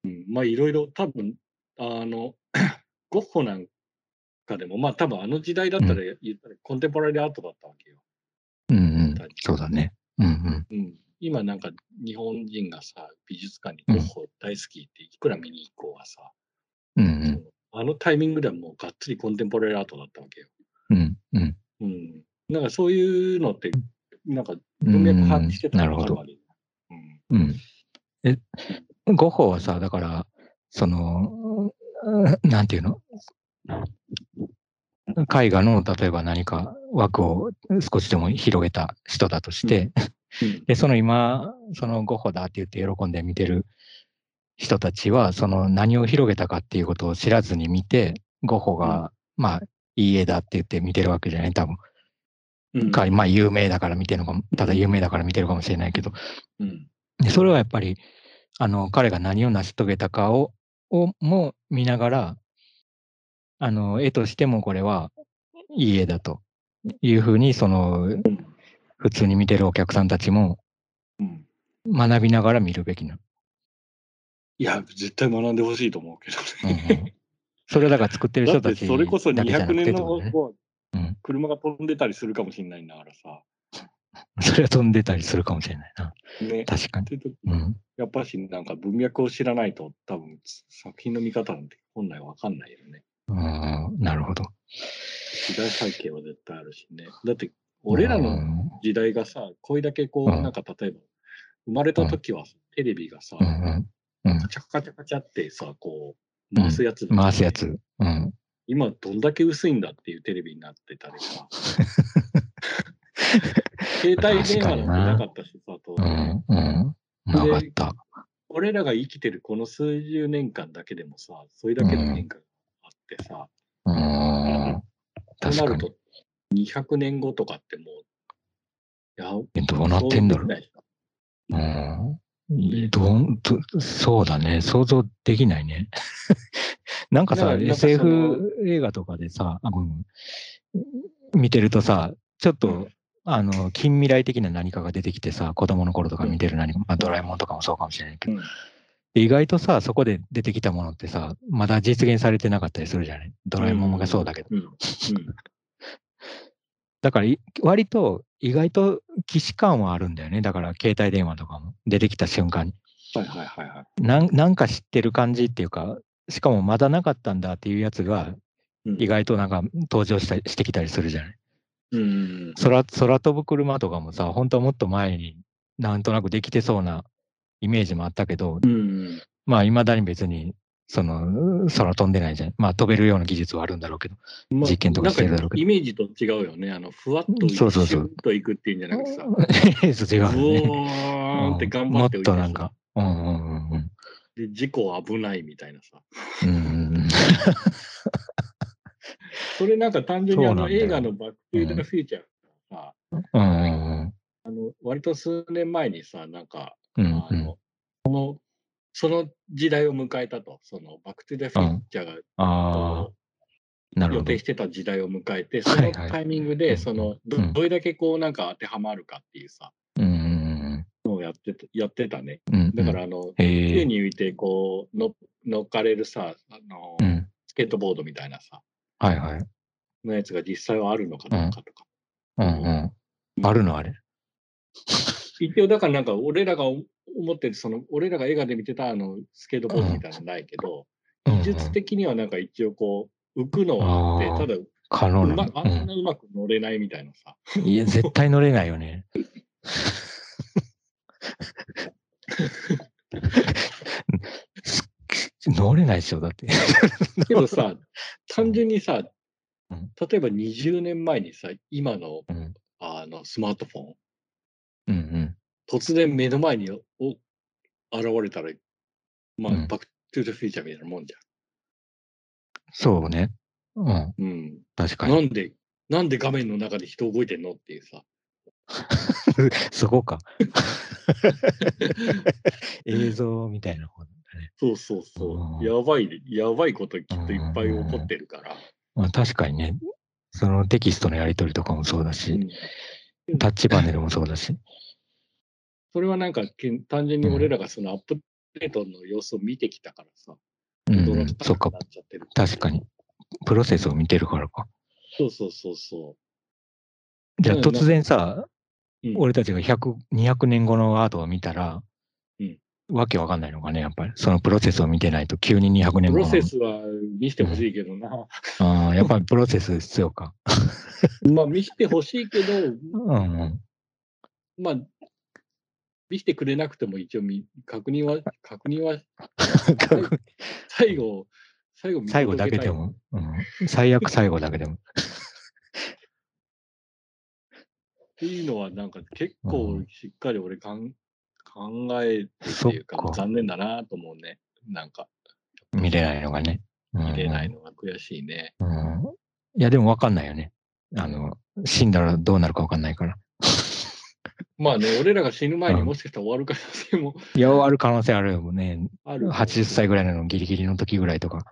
うん、まあいろいろ多分、あの、<coughs> ゴッホなんかでも、まあ多分あの時代だったら言ったらコンテンポラリーアートだったわけよ。うんうん。そうだね。うんうん。うん、今なんか日本人がさ、美術館にゴッホ大好きっていくら見に行こうがさ、うんうん。あのタイミングではもうがっつりコンテンポラリーアートだったわけよ。うんうん。うん。なんかそういうのって、なんかう文脈把してたなるほどらわかるわ。けようん。うん。ゴッホはさ、だから、その、うんなんていうの？絵画の例えば何か枠を少しでも広げた人だとして、うん。で、その今、そのゴッホだって言って喜んで見てる人たちは、その何を広げたかっていうことを知らずに見て、ゴッホが、まあ、いい絵だって言って見てるわけじゃない、多分。うん。かまあ、有名だから見てるのかも、ただ有名だから見てるかもしれないけど、うん。でそれはやっぱり、あの、彼が何を成し遂げたかを、をも見ながら、あの、絵としてもこれはいい絵だというふうに、その、普通に見てるお客さんたちもうん学びながら見るべきな。いや、絶対学んでほしいと思うけどうんね。うんそれだから作ってる人たちそれこそだけじゃな200年の車が飛んでたりするかもしれないんだからさ。<laughs> それは飛んでたりするかもしれないな。ね。確かに。うん。やっぱしなんか文脈を知らないと多分作品の見方なんて本来わかんないよね。うん、なるほど。時代背景は絶対あるしね。だって俺らうのん時代がさ、これだけこう、うんなんか例えば生まれた時はテレビがさ、カチャカチャカチャってさ、こう回すやつだった回すやつ。うん。今どんだけ薄いんだっていうテレビになってたりさ。<laughs> 携帯電話なんてなかったしさ、当う然ん。うん。なかった。俺らが生きてるこの数十年間だけでもさ、それだけの変化があってさ、うん。そう確かに。なると200年後とかってもう、いや、えどうなってんだろう。そうん。どんどそうだね。想像できないね。<laughs> なんかさ、SF 映画とかでさ、見てるとさ、ちょっと、うんあの、近未来的な何かが出てきてさ、子供の頃とか見てる何か、まあ、ドラえもんとかもそうかもしれないけど、うんで意外とさ、そこで出てきたものってさ、まだ実現されてなかったりするじゃない？ドラえもんがそうだけど。だからい、割と、意外と既視感はあるんだよね。だから、携帯電話とかも出てきた瞬間に。はいはいはいはい。なんなんか知ってる感じっていうか、しかもまだなかったんだっていうやつが、うん意外となんか登場したりしてきたりするじゃない？うん。空空飛ぶ車とかもさ、本当はもっと前になんとなくできてそうなイメージもあったけど、うん。まあ、いまだに別に、その、空飛んでないじゃん。まあ、飛べるような技術はあるんだろうけど。まあ実験とかしてるだろうけどイメージと違うよね。あの、ふわっとそうそうそうといくっていうんじゃなくてさ、<laughs> 違うね。ーンって頑張ってうんもっとなんか、うんうんうんうん。で、事故危ないみたいなさ。うんうんうん <laughs> それなんか単純にあの映画のバックトゥーザフューチャーがさ、うんうんあの、割と数年前にさ、なんか、うんあの、その、その時代を迎えたと、そのバックトゥーザフューチャーが、ああ、なるほど予定。してた時代を迎えて、そのタイミングで、うんそのど、れだけこうなんか当てはまるかっていうさ、うんうんのをやってたやってたね。うんうん。だから、あの、へ宙え。に浮いて、こう、の乗っかれるさ、あの、うん。スケートボードみたいなさ、はいはい。のやつが実際はあるのかどうかとか。うんうん。あるのあれ。一応、だからなんか、俺らが思ってる、その、俺らが映画で見てたあの、スケートボードみたいなのないけど、うんうん技術的にはなんか一応こう、浮くのはあって、ただ、可能なあんの。なうまく乗れないみたいなさ。うん。いや、絶対乗れないよね。乗れないでしょ、だって。けどさ、単純にさうん、例えば20年前にさ、今のうん。あのスマートフォン、うんうん。突然目の前にお現れたら、まあ、うんバックトゥーザフューチャーみたいなもんじそうね。うん。ゃん。うん。確かに。なんで、なんで画面の中で人動いてんのっていうさ。<laughs> そこか。<laughs> 映像みたいな方だね。そうそうそうう。んやばい、やばいこときっといっぱい起こってるから。まあ、確かにね。そのテキストのやり取りとかもそうだし、うんタッチパネルもそうだし。それはなんか単純に俺らがそのアップデートの様子を見てきたからさ、うん、そっかかなくな。っちゃってる。確かに。プロセスを見てるからか。そうそうそうそじゃあうん突然さ、う。うん俺たちが100、200年後のアートを見たら、うんわけわかんないのかね、やっぱり。そのプロセスを見てないと、急に200年後の。プロセスは見せてほしいけどな。ああ、やっぱりプロセス必要か。<laughs> まあ見せてほしいけど、うんうん。まあ、見せてくれなくても一応み確認は、確認は、<laughs> 最後、最後見最後だけでも、うん、最悪最後だけでも。<laughs> っていうのは、なんか結構しっかり俺かん考えてっていうか残念だなと思うね。なんか見れないのがね。うん見れないのが悔しいね。うんいや、でも分かんないよね。あの、死んだらどうなるか分かんないから。まあね、俺らが死ぬ前にうんもしかしたら終わる可能性もいや、ある可能性あるよね。ある。80歳ぐらいのギリギリの時ぐらいとか、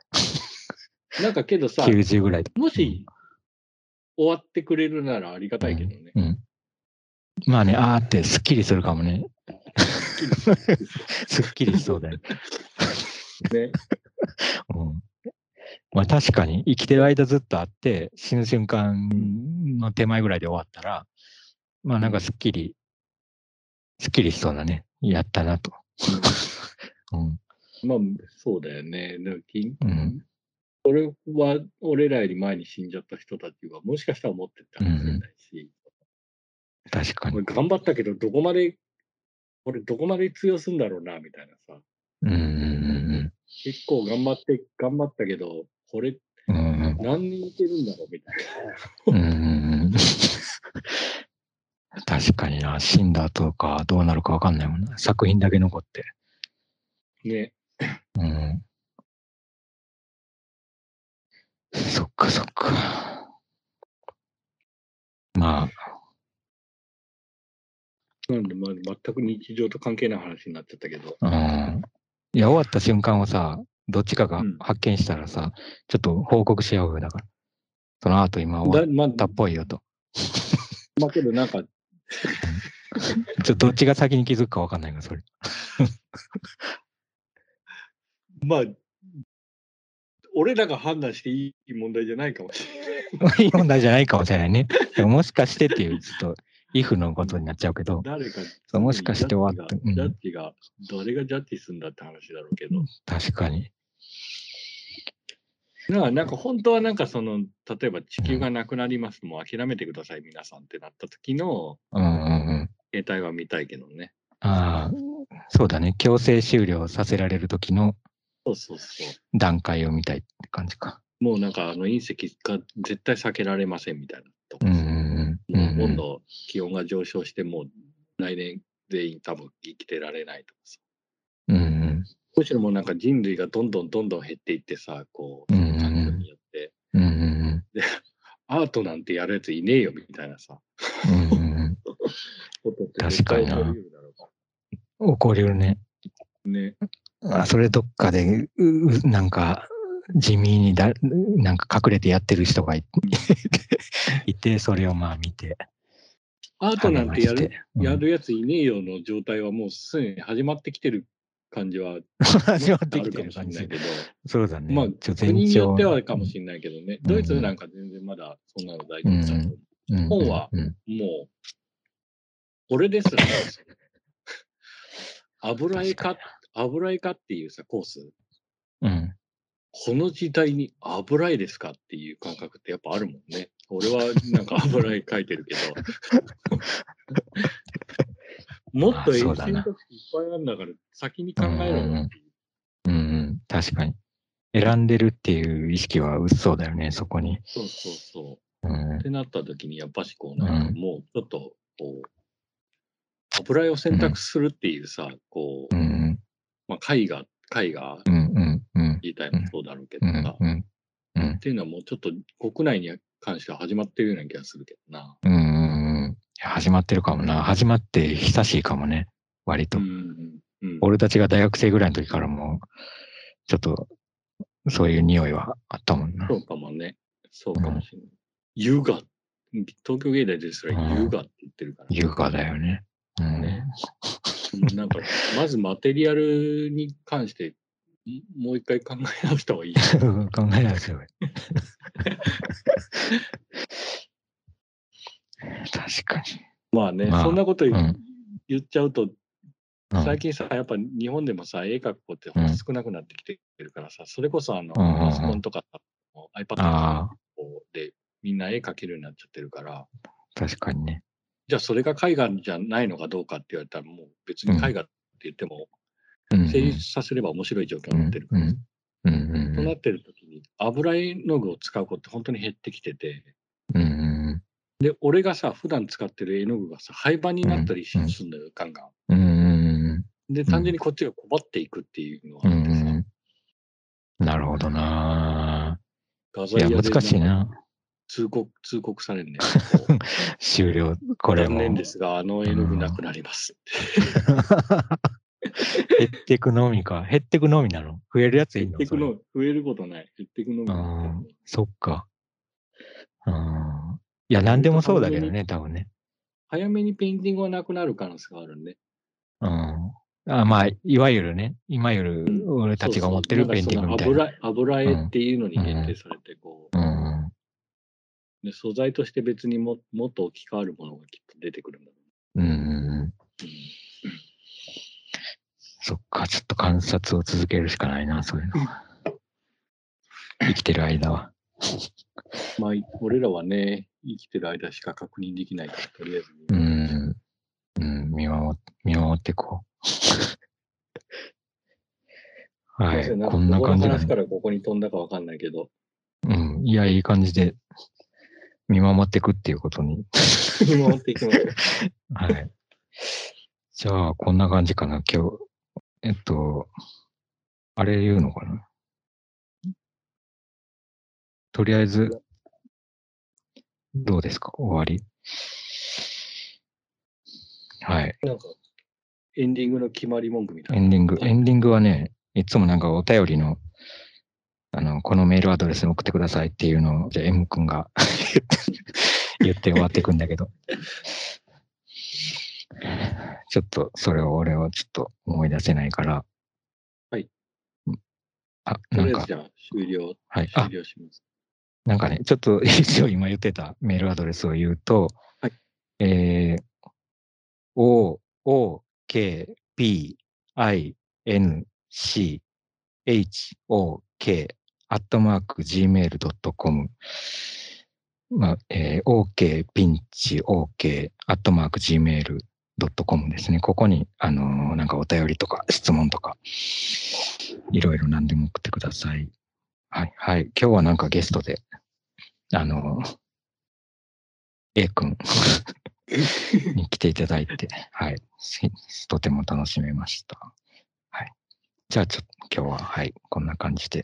なんかけどさ、90ぐらい。もし終わってくれるならありがたいけどね。うん。まあね、あーってすっきりするかもね。<laughs> すっきりしそうだよ。ね。うん。まあ確かに生きてる間ずっとあって、死ぬ瞬間の手前ぐらいで終わったら、まあなんかすっきり、すっきりしそうだね。やったなと。うん。まあ、そうだよね。でもきうんそれは俺らより前に死んじゃった人たちはもしかしたら思ってたかもしれないし、確かに。俺頑張ったけど、どこまで、俺どこまで通用するんだろうな、みたいなさ。うんうん結構頑張って、頑張ったけど、これうん何人いけるんだろう、みたいうんうんうん。<laughs> 確かにな、死んだ後かどうなるかわかんないもんな。作品だけ残って。な。ね。うん。そっかそっか。まあ、なんで、まあ、全く日常と関係ない話になっちゃったけど。うん。いや、終わった瞬間をさ、どっちかがうん発見したらさ、ちょっと報告し合うよ、だから。その後今終わだまあ、ったっぽいよと。<laughs> まあけどなんか、ちょっとどっちが先に気づくかわかんないから、それ。<laughs> まあ、俺らが判断していい問題じゃないかもしれない。<laughs> いい問題じゃないかもしれないね。もしかしてっていう、ちょっと、イフのことになっちゃうけど、誰か、そうもしかして終わってジャッジが、ジャッジが誰がジャッジするんだって話だろうけど。確かに。なんか、なんか本当はなんかその、例えば地球がなくなります、もう諦めてください、皆さんってなった時のうんうんうん。携帯は見たいけどね。ああ、そうだね。強制終了させられる時のそうそうそう。段階を見たいって感じか。もうなんかあの隕石が絶対避けられませんみたいなとかさうんうんうん。もううん温度、気温が上昇してもう来年全員多分生きてられないとかさ。うんうん。むしろもうなんか人類がどんどんどんどん減っていってさ、こう、環境によって、うんうんアートなんてやるやついねえよみたいなさ、うん。確かにな起こりうるね。ね。あそれどっかで、ううなんか、地味にだ、なんか隠れてやってる人がいいて、それをまあ見て、アートなんてやるやるやついねえよの状態はもうすでに始まってきてる感じは始まってきあるかもてる感じしれないけど、そうだね。まあ国によってはかももしれないけどね、うん。ドイツなんか全然まだそんなの大丈夫だと思う。うん。本はうん。もう、これですら、<laughs> 油絵科、油絵科っていうさ、コース、うん。この時代に油絵ですかっていう感覚ってやっぱあるもんね。<laughs> 俺はなんか油絵描いてるけど。<laughs> もっとあ演そうだな習の時いっぱいあるんだから、先に考えろよっていう。うんうん。確かに。選んでるっていう意識は薄そうだよね、そこに。そうそうそう。うんってなった時に、やっぱしこう、なんかもうちょっと、こう、油絵を選択するっていうさ、こうう、んまあ、絵画、絵画うん自体もそうだろうけどさ、うんうんうんっていうのはもうちょっと国内に関しては始まってるような気がするけどな。うん始まってるかもな。始まって久しいかもね。割と。うんうんうん。俺たちが大学生ぐらいの時からも、ちょっと、そういう匂いはあったもんな。そうかもね。そうかもしれない。優雅。東京芸大ですら優雅って言ってるから、優雅だよね。うん。ねうんなんか、まずマテリアルに関して、んもう一回考え直した方がいい。<laughs> 考えないですよ。<laughs> 確かに。まあね、まあそんなこと言,、っちゃうと、うん最近さ、やっぱ日本でもさ、絵描く子ってうん少なくなってきてるからさ、それこそあの、うんうんうんパソコンとかさ iPad とあかでみんな絵描けるようになっちゃってるから、確かにね。じゃあそれが絵画じゃないのかどうかって言われたら、もう別に絵画って言っても、うん成立させれば面白い状況になってるから。うんうんうんとなってる時に、油絵の具を使うことって本当に減ってきてて、うんうんで、俺がさ、普段使ってる絵の具がさ、廃盤になったりすうんるんだよ、ガンガン。うんうんで、単純にこっちが困っていくっていうのがうんあってさ、うんなるほどな画いや、材屋で難しいな。通告、通告されるね。<laughs> 終了。これも。残念ですが、あの絵の具なくなります。<laughs> 減ってくのみか。減ってくのみなの？増えるやついいの？減ってくの、増えることない。減ってくのみうなんん、そっか。うん。いや、なんでもそうだけどね、多分ね。早めにペインティングがなくなる可能性があるね。うん。あまあ、いわゆるね、いわゆるうん俺たちが持ってるペインティングみたいな。油油絵っていうのに限定されて、こう、うん。で素材として別にももっと置き換わるものがきっと出てくるんだろうんうんうん。そっか、ちょっと観察を続けるしかないな、そういうのは。<laughs> 生きてる間は。<laughs> まあ、俺らはね、生きてる間しか確認できないから、とりあえず。うん。うん、見守っ見守っていこう。<laughs> はい、こんな感じ話からここに飛んだかわかんないけど、うん、いや、いい感じで見守っていくっていうことに。見守っていきましょう。はい。じゃあ、こんな感じかな、今日。えっと、あれ言うのかな？とりあえず、どうですか？終わりはい。なんか、エンディングの決まり文句みたいエな。ンディング、エンディングはね、いつもなんかお便りの、あの、このメールアドレスに送ってくださいっていうのを、じゃあ M 君が <laughs> 言って終わっていくんだけど。ちょっと、それを俺はちょっと思い出せないから。はいうん。あ、なんかじゃあ終了、はい。あ終、了します。なんかね、ちょっと一応今言ってたメールアドレスを言うと、はいえー、o, o, k, p, i, n, c, h, o, k, アットマーク gmail.com まあ、えー、ok, ピンチ、ok, アットマーク gmail.com ですね。ここに、あのーなんかお便りとか質問とか、いろいろ何でも送ってください。はい、はい。今日はなんかゲストで、あの、A 君 <laughs> に来ていただいて、はい。しとても楽しめました。はい。じゃあちょっと今日は、はい、こんな感じで。